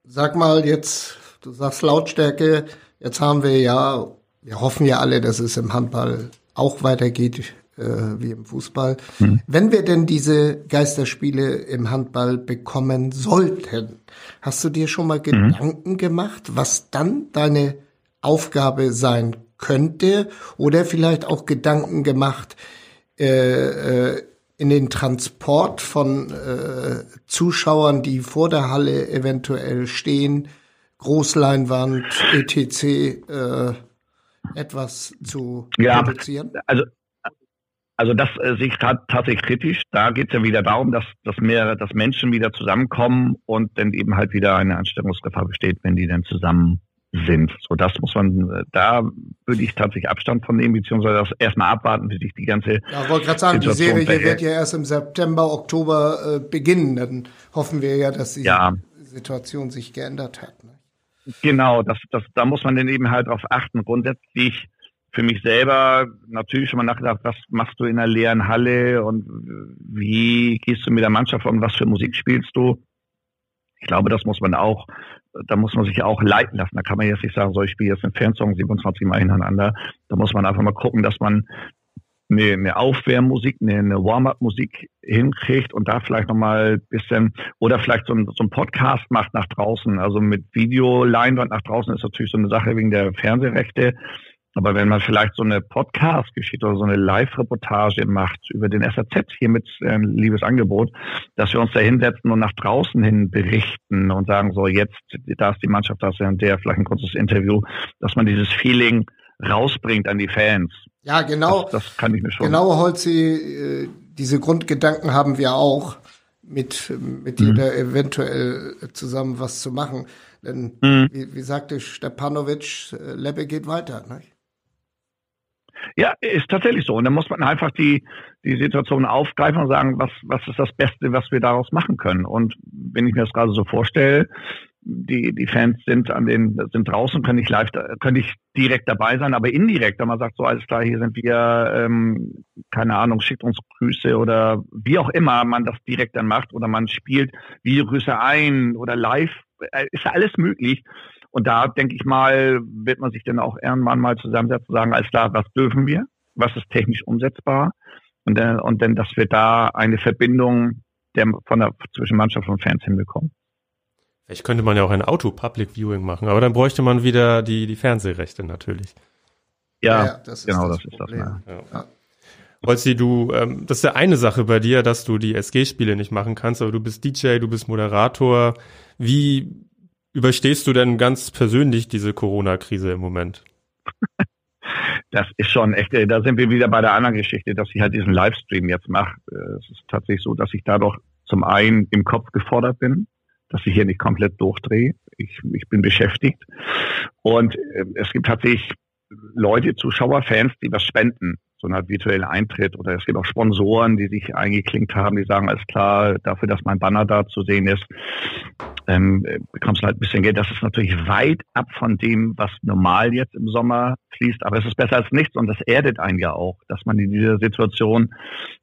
Sag mal jetzt, du sagst Lautstärke, Jetzt haben wir ja, wir hoffen ja alle, dass es im Handball auch weitergeht äh, wie im Fußball. Mhm. Wenn wir denn diese Geisterspiele im Handball bekommen sollten, hast du dir schon mal mhm. Gedanken gemacht, was dann deine Aufgabe sein könnte? Oder vielleicht auch Gedanken gemacht, äh, äh, in den Transport von äh, Zuschauern, die vor der Halle eventuell stehen, Großleinwand, etc., äh, etwas zu ja, reduzieren? Also also das äh, sehe ich tatsächlich kritisch. Da geht es ja wieder darum, dass, dass mehrere, dass Menschen wieder zusammenkommen und dann eben halt wieder eine Ansteckungsgefahr besteht, wenn die dann zusammen sind. So, das muss man, äh, da würde ich tatsächlich Abstand von nehmen, beziehungsweise das erstmal abwarten, wie sich die ganze. Ja, ich wollte gerade sagen, Situation die Serie wird ja erst im September, Oktober äh, beginnen. Dann hoffen wir ja, dass die ja. Situation sich geändert hat. Ne? Genau, das, das, da muss man dann eben halt darauf achten. Grundsätzlich für mich selber natürlich schon mal nachgedacht, was machst du in einer leeren Halle und wie gehst du mit der Mannschaft um, was für Musik spielst du? Ich glaube, das muss man auch, da muss man sich auch leiten lassen. Da kann man jetzt nicht sagen, so ich spiele jetzt einen Fansong 27 Mal hintereinander. Da muss man einfach mal gucken, dass man eine, eine Aufwärmmusik, eine, eine Warm-up-Musik hinkriegt und da vielleicht nochmal ein bisschen oder vielleicht so ein, so ein Podcast macht nach draußen. Also mit Videoleinwand nach draußen ist natürlich so eine Sache wegen der Fernsehrechte. Aber wenn man vielleicht so eine Podcast-Geschichte oder so eine Live-Reportage macht über den SAZ hier mit äh, liebes Angebot, dass wir uns da hinsetzen und nach draußen hin berichten und sagen, so jetzt, da ist die Mannschaft, da ist der, vielleicht ein kurzes Interview, dass man dieses Feeling rausbringt an die Fans. Ja, genau. Das, das kann ich mir schon. Genau, Holzi, äh, diese Grundgedanken haben wir auch mit, mit mhm. jeder eventuell zusammen was zu machen. Denn, mhm. wie, wie sagte Stepanovic, äh, Lebbe geht weiter. Nicht? Ja, ist tatsächlich so. Und dann muss man einfach die, die Situation aufgreifen und sagen, was, was ist das Beste, was wir daraus machen können. Und wenn ich mir das gerade so vorstelle, die, die Fans sind an den, sind draußen, können nicht live, können nicht direkt dabei sein, aber indirekt, wenn man sagt, so alles klar, hier sind wir, ähm, keine Ahnung, schickt uns Grüße oder wie auch immer man das direkt dann macht oder man spielt Videogrüße ein oder live, äh, ist alles möglich. Und da denke ich mal, wird man sich dann auch irgendwann mal zusammensetzen und sagen, alles klar, was dürfen wir? Was ist technisch umsetzbar? Und dann, und dann, dass wir da eine Verbindung der, von der, zwischen Mannschaft und Fans hinbekommen. Vielleicht könnte man ja auch ein Auto-Public-Viewing machen, aber dann bräuchte man wieder die, die Fernsehrechte natürlich. Ja, ja das genau, das, das ist das. Ja. Ja. Holzi, du, ähm, das ist ja eine Sache bei dir, dass du die SG-Spiele nicht machen kannst, aber du bist DJ, du bist Moderator. Wie überstehst du denn ganz persönlich diese Corona-Krise im Moment? (laughs) Das ist schon echt, äh, da sind wir wieder bei der anderen Geschichte, dass ich halt diesen Livestream jetzt mache. Äh, es ist tatsächlich so, dass ich dadurch zum einen im Kopf gefordert bin, dass ich hier nicht komplett durchdrehe. Ich, ich bin beschäftigt. Und äh, es gibt tatsächlich Leute, Zuschauer, Fans, die was spenden so eine virtuellen Eintritt oder es gibt auch Sponsoren, die sich eingeklinkt haben, die sagen, alles klar, dafür, dass mein Banner da zu sehen ist, ähm, bekommst du halt ein bisschen Geld. Das ist natürlich weit ab von dem, was normal jetzt im Sommer fließt, aber es ist besser als nichts und das erdet einen ja auch, dass man in dieser Situation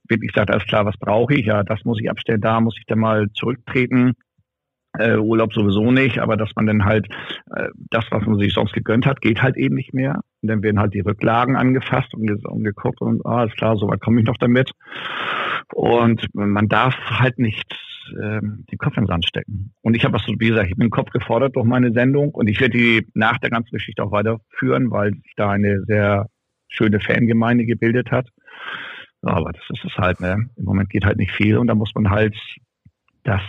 wirklich sagt, alles klar, was brauche ich? Ja, das muss ich abstellen, da muss ich dann mal zurücktreten äh, Urlaub sowieso nicht, aber dass man dann halt äh, das, was man sich sonst gegönnt hat, geht halt eben nicht mehr. Und dann werden halt die Rücklagen angefasst und, und geguckt und ah, ist klar, so weit komme ich noch damit. Und man darf halt nicht äh, den Kopf in den Sand stecken. Und ich habe was, wie gesagt, ich bin Kopf gefordert durch meine Sendung und ich werde die nach der ganzen Geschichte auch weiterführen, weil sich da eine sehr schöne Fangemeinde gebildet hat. Aber das ist es halt, ne? Im Moment geht halt nicht viel und da muss man halt das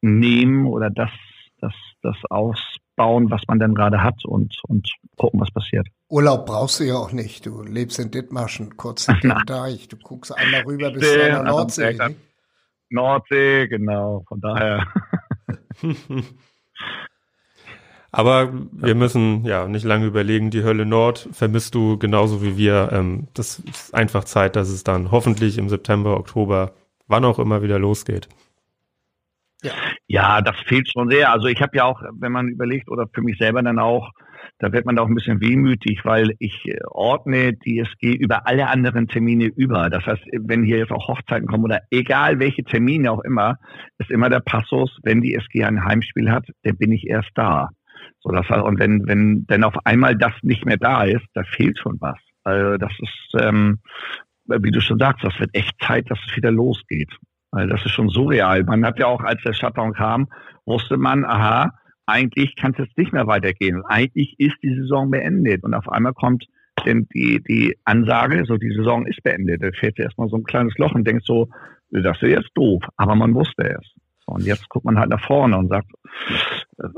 nehmen oder das, das, das ausbauen, was man dann gerade hat und, und gucken, was passiert. Urlaub brauchst du ja auch nicht. Du lebst in Dithmarschen, kurz hinter dem (laughs) Deich. Du guckst einmal rüber bis zur der Nordsee. Nordsee, genau. Von daher. (laughs) Aber wir müssen ja nicht lange überlegen. Die Hölle Nord vermisst du genauso wie wir. Ähm, das ist einfach Zeit, dass es dann hoffentlich im September, Oktober, wann auch immer wieder losgeht. Ja. ja, das fehlt schon sehr. Also ich habe ja auch, wenn man überlegt, oder für mich selber dann auch, da wird man auch ein bisschen wehmütig, weil ich äh, ordne die SG über alle anderen Termine über. Das heißt, wenn hier jetzt auch Hochzeiten kommen oder egal welche Termine auch immer, ist immer der Passus, wenn die SG ein Heimspiel hat, dann bin ich erst da. So, das heißt, und wenn, wenn denn auf einmal das nicht mehr da ist, da fehlt schon was. Also das ist, ähm, wie du schon sagst, das wird echt Zeit, dass es wieder losgeht. Weil das ist schon surreal. Man hat ja auch, als der Shutdown kam, wusste man, aha, eigentlich kann es jetzt nicht mehr weitergehen. Eigentlich ist die Saison beendet. Und auf einmal kommt denn die, die Ansage, so die Saison ist beendet. Da fährt erstmal so ein kleines Loch und denkt so, das ist jetzt doof. Aber man wusste es. Und jetzt guckt man halt nach vorne und sagt,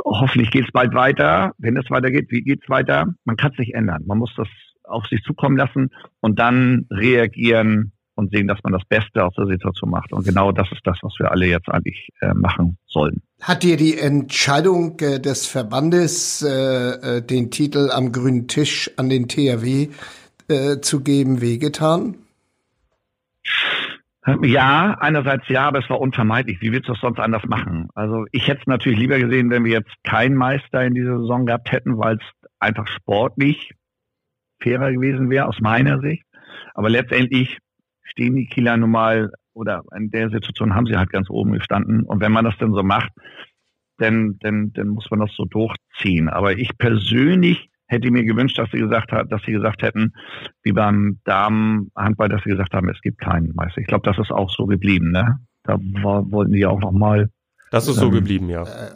hoffentlich geht es bald weiter. Wenn es weitergeht, wie geht es weiter? Man kann es nicht ändern. Man muss das auf sich zukommen lassen und dann reagieren und sehen, dass man das Beste aus der Situation macht. Und genau das ist das, was wir alle jetzt eigentlich äh, machen sollen. Hat dir die Entscheidung äh, des Verbandes, äh, äh den Titel am grünen Tisch an den THW äh, zu geben, wehgetan? Ja, einerseits ja, aber es war unvermeidlich. Wie willst du es sonst anders machen? Also ich hätte es natürlich lieber gesehen, wenn wir jetzt keinen Meister in dieser Saison gehabt hätten, weil es einfach sportlich fairer gewesen wäre, aus meiner Sicht. Aber letztendlich stehen die Kieler nun mal, oder in der Situation haben sie halt ganz oben gestanden. Und wenn man das denn so macht, dann, dann, dann muss man das so durchziehen. Aber ich persönlich hätte mir gewünscht, dass sie gesagt hat, dass sie gesagt hätten, wie beim Damenhandball, dass sie gesagt haben, es gibt keinen Meister. Ich glaube, das ist auch so geblieben, ne? Da war, wollten die auch noch mal. Das ist ähm, so geblieben, ja. ja,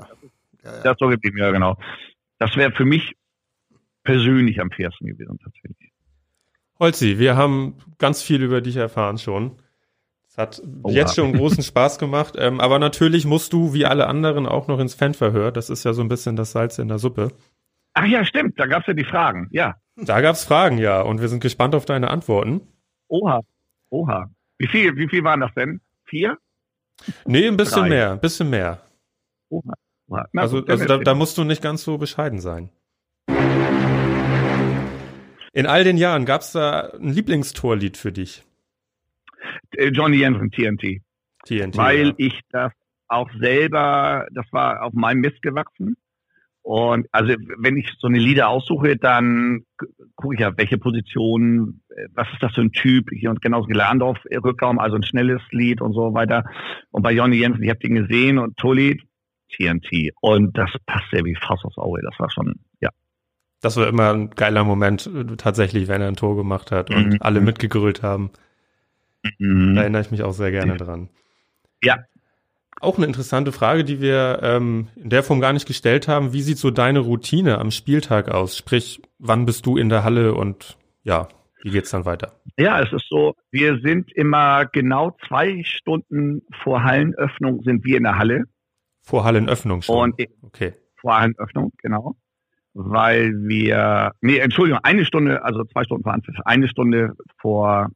ja. Das ist so geblieben, ja, genau. Das wäre für mich persönlich am fairsten gewesen, tatsächlich. Holzi, wir haben ganz viel über dich erfahren schon. Es hat Oha. jetzt schon großen Spaß gemacht, ähm, aber natürlich musst du, wie alle anderen, auch noch ins Fanverhör. Das ist ja so ein bisschen das Salz in der Suppe. Ach ja, stimmt, da gab es ja die Fragen, ja. Da gab es Fragen, ja, und wir sind gespannt auf deine Antworten. Oha, oha. Wie viel, wie viel waren das denn? Vier? Nee, ein bisschen Drei. mehr, ein bisschen mehr. Oha. oha. Na, also, also da, da musst du nicht ganz so bescheiden sein. In all den Jahren gab es da ein Lieblingstorlied für dich? Äh, Johnny Jensen, TNT. TNT. Weil ja. ich das auch selber, das war auf meinem Mist gewachsen. Und also wenn ich so eine Lieder aussuche, dann gucke ich ja, welche Position, äh, was ist das für ein Typ, hier und genauso Gelandorf äh, Rückraum, also ein schnelles Lied und so weiter. Und bei Johnny Jensen, ich habe den gesehen und Tulli, TNT. Und das passt ja wie Faust aufs Auge. Das war schon, ja. Das war immer ein geiler Moment, tatsächlich, wenn er ein Tor gemacht hat und mhm. alle mitgegrölt haben. Mhm. Da erinnere ich mich auch sehr gerne dran. Ja, auch eine interessante Frage, die wir ähm, in der Form gar nicht gestellt haben. Wie sieht so deine Routine am Spieltag aus? Sprich, wann bist du in der Halle und ja, wie geht's dann weiter? Ja, es ist so, wir sind immer genau zwei Stunden vor Hallenöffnung sind wir in der Halle. Vor Hallenöffnung schon? Und okay. Vor Hallenöffnung, genau. Weil wir, nee, Entschuldigung, eine Stunde, also zwei Stunden vor Anpfiff, eine Stunde vor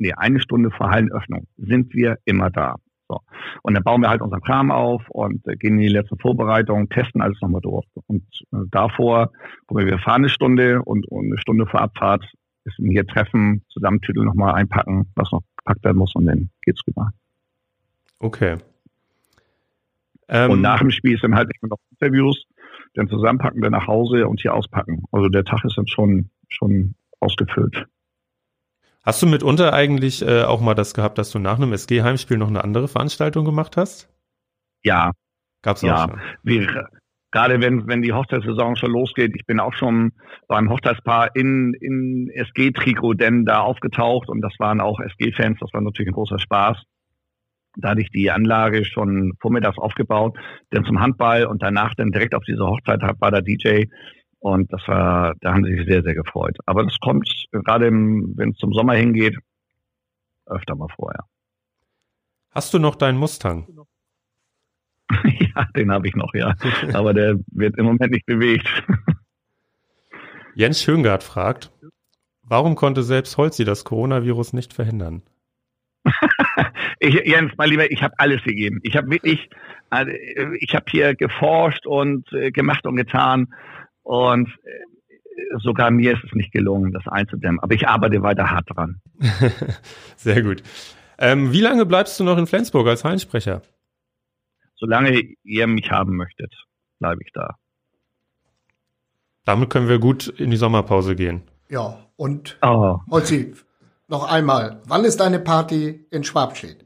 nee, eine Stunde vor Hallenöffnung sind wir immer da. So. Und dann bauen wir halt unseren Kram auf und äh, gehen in die letzten Vorbereitungen, testen alles nochmal durch. Und äh, davor, wo wir fahren eine Stunde und, und eine Stunde vor Abfahrt ist hier treffen, Zusammentütel nochmal einpacken, was noch gepackt werden muss und dann geht's rüber. Okay. Ähm, und nach dem Spiel ist dann halt mehr noch Interviews, dann zusammenpacken, dann nach Hause und hier auspacken. Also der Tag ist dann schon, schon ausgefüllt. Hast du mitunter eigentlich äh, auch mal das gehabt, dass du nach einem SG-Heimspiel noch eine andere Veranstaltung gemacht hast? Ja. Gab's auch ja. schon? Wir, gerade wenn, wenn die Hochzeitssaison schon losgeht, ich bin auch schon beim Hochzeitspaar in, in SG-Trikot denn da aufgetaucht und das waren auch SG-Fans, das war natürlich ein großer Spaß. Da hatte ich die Anlage schon vormittags aufgebaut, dann zum Handball und danach dann direkt auf diese Hochzeit war der DJ und das war, da haben sie sich sehr, sehr gefreut. Aber das kommt gerade, wenn es zum Sommer hingeht, öfter mal vorher. Hast du noch deinen Mustang? (laughs) ja, den habe ich noch, ja. (laughs) Aber der wird im Moment nicht bewegt. Jens Schöngard fragt, warum konnte selbst Holzi das Coronavirus nicht verhindern? (laughs) ich, Jens, mein Lieber, ich habe alles gegeben. Ich habe wirklich, also, ich habe hier geforscht und äh, gemacht und getan. Und äh, sogar mir ist es nicht gelungen, das einzudämmen. Aber ich arbeite weiter hart dran. (laughs) Sehr gut. Ähm, wie lange bleibst du noch in Flensburg als Heinsprecher? Solange ihr mich haben möchtet, bleibe ich da. Damit können wir gut in die Sommerpause gehen. Ja, und oh. Holzi, noch einmal, wann ist deine Party in Schwabstedt?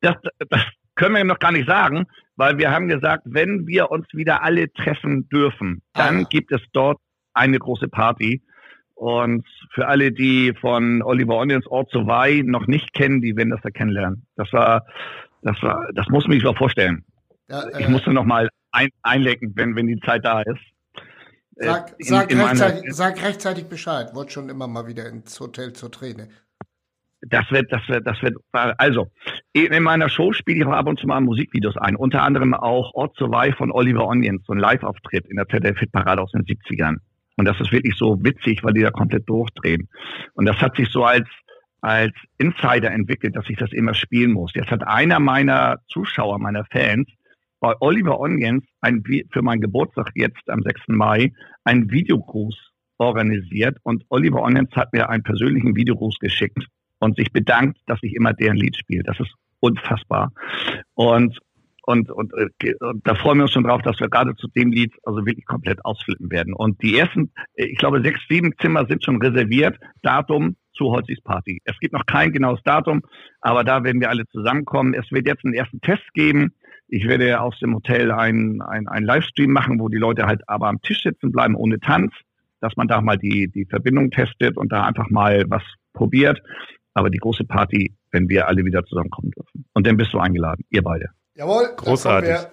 Das, das können wir noch gar nicht sagen, weil wir haben gesagt, wenn wir uns wieder alle treffen dürfen, dann ah. gibt es dort eine große Party. Und für alle, die von Oliver Onions Ort zu Wei noch nicht kennen, die werden das da kennenlernen. Das war, das war, das muss man sich mal vorstellen. Ja, äh, ich musste noch mal ein, einlenken, wenn, wenn die Zeit da ist. Äh, sag, in, sag, in rechtzeitig, meiner, sag rechtzeitig Bescheid. Wollte schon immer mal wieder ins Hotel zur Träne. das wird, das wird, das wird, also, in meiner Show spiele ich auch ab und zu mal Musikvideos ein. Unter anderem auch Ort Weih von Oliver Onions, so ein Live-Auftritt in der ZDF-Hitparade aus den 70ern. Und das ist wirklich so witzig, weil die da komplett durchdrehen. Und das hat sich so als, als Insider entwickelt, dass ich das immer spielen muss. Jetzt hat einer meiner Zuschauer, meiner Fans, bei Oliver Onions ein, für meinen Geburtstag jetzt am 6. Mai einen Videogruß organisiert und Oliver Onions hat mir einen persönlichen Videogruß geschickt und sich bedankt, dass ich immer deren Lied spiele. Das ist unfassbar. Und und, und, äh, und da freuen wir uns schon drauf, dass wir gerade zu dem Lied also wirklich komplett ausflippen werden. Und die ersten, äh, ich glaube, sechs, sieben Zimmer sind schon reserviert. Datum zu Holzis Party. Es gibt noch kein genaues Datum, aber da werden wir alle zusammenkommen. Es wird jetzt einen ersten Test geben. Ich werde aus dem Hotel einen ein Livestream machen, wo die Leute halt aber am Tisch sitzen bleiben ohne Tanz, dass man da mal die, die Verbindung testet und da einfach mal was probiert. Aber die große Party, wenn wir alle wieder zusammenkommen dürfen. Und dann bist du eingeladen, ihr beide. Jawohl. Großartig.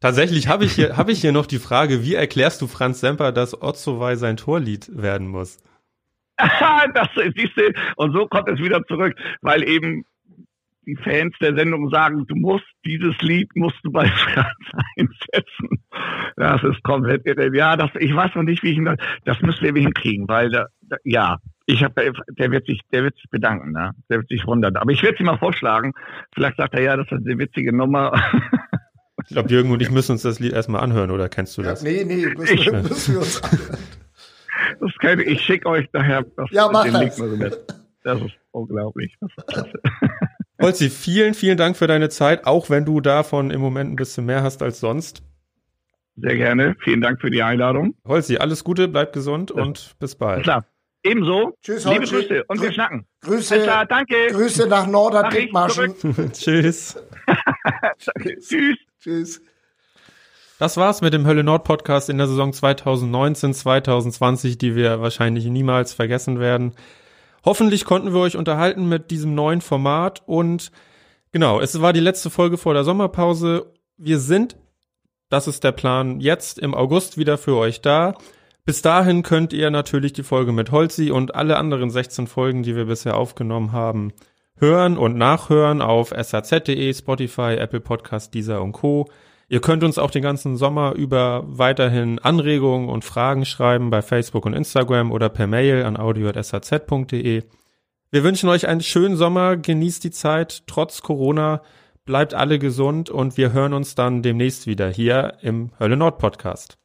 Tatsächlich habe ich hier, habe ich hier noch die Frage, wie erklärst du Franz Semper, dass Otzowai sein Torlied werden muss? (laughs) das siehst du, und so kommt es wieder zurück, weil eben die Fans der Sendung sagen, du musst dieses Lied musst du bei (laughs) Franz einsetzen. Das ist komplett irre. Ja, das, ich weiß noch nicht, wie ich ihn, das müssen wir hinkriegen, weil da, da, ja, ich habe, der wird sich, der wird sich bedanken, ne? Der wird sich wundern. Aber ich werde es ihm mal vorschlagen. Vielleicht sagt er ja, das ist eine witzige Nummer. (laughs) Ich glaube, Jürgen und ich müssen uns das Lied erstmal anhören, oder kennst du das? Ja, nee, nee, müssen, wir, müssen wir uns anhören. Das kann, ich schicke euch daher das, ja, mach den das. Link mal so mit. Das ist unglaublich. Das ist klasse. (laughs) Holzi, vielen, vielen Dank für deine Zeit, auch wenn du davon im Moment ein bisschen mehr hast als sonst. Sehr gerne. Vielen Dank für die Einladung. Holzi, alles Gute, bleib gesund ja. und bis bald. Klar. Ebenso. Tschüss, Liebe Holzi. Grüße und Grü wir schnacken. Grüße, klar, danke. Grüße nach Norderdickmaschen. (laughs) (laughs) Tschüss. Tschüss. Tschüss. Das war's mit dem Hölle Nord Podcast in der Saison 2019, 2020, die wir wahrscheinlich niemals vergessen werden. Hoffentlich konnten wir euch unterhalten mit diesem neuen Format und genau, es war die letzte Folge vor der Sommerpause. Wir sind, das ist der Plan, jetzt im August wieder für euch da. Bis dahin könnt ihr natürlich die Folge mit Holzi und alle anderen 16 Folgen, die wir bisher aufgenommen haben, hören und nachhören auf saz.de, Spotify, Apple Podcast, Deezer und Co. Ihr könnt uns auch den ganzen Sommer über weiterhin Anregungen und Fragen schreiben bei Facebook und Instagram oder per Mail an audio.saz.de. Wir wünschen euch einen schönen Sommer, genießt die Zeit trotz Corona, bleibt alle gesund und wir hören uns dann demnächst wieder hier im Hölle Nord Podcast.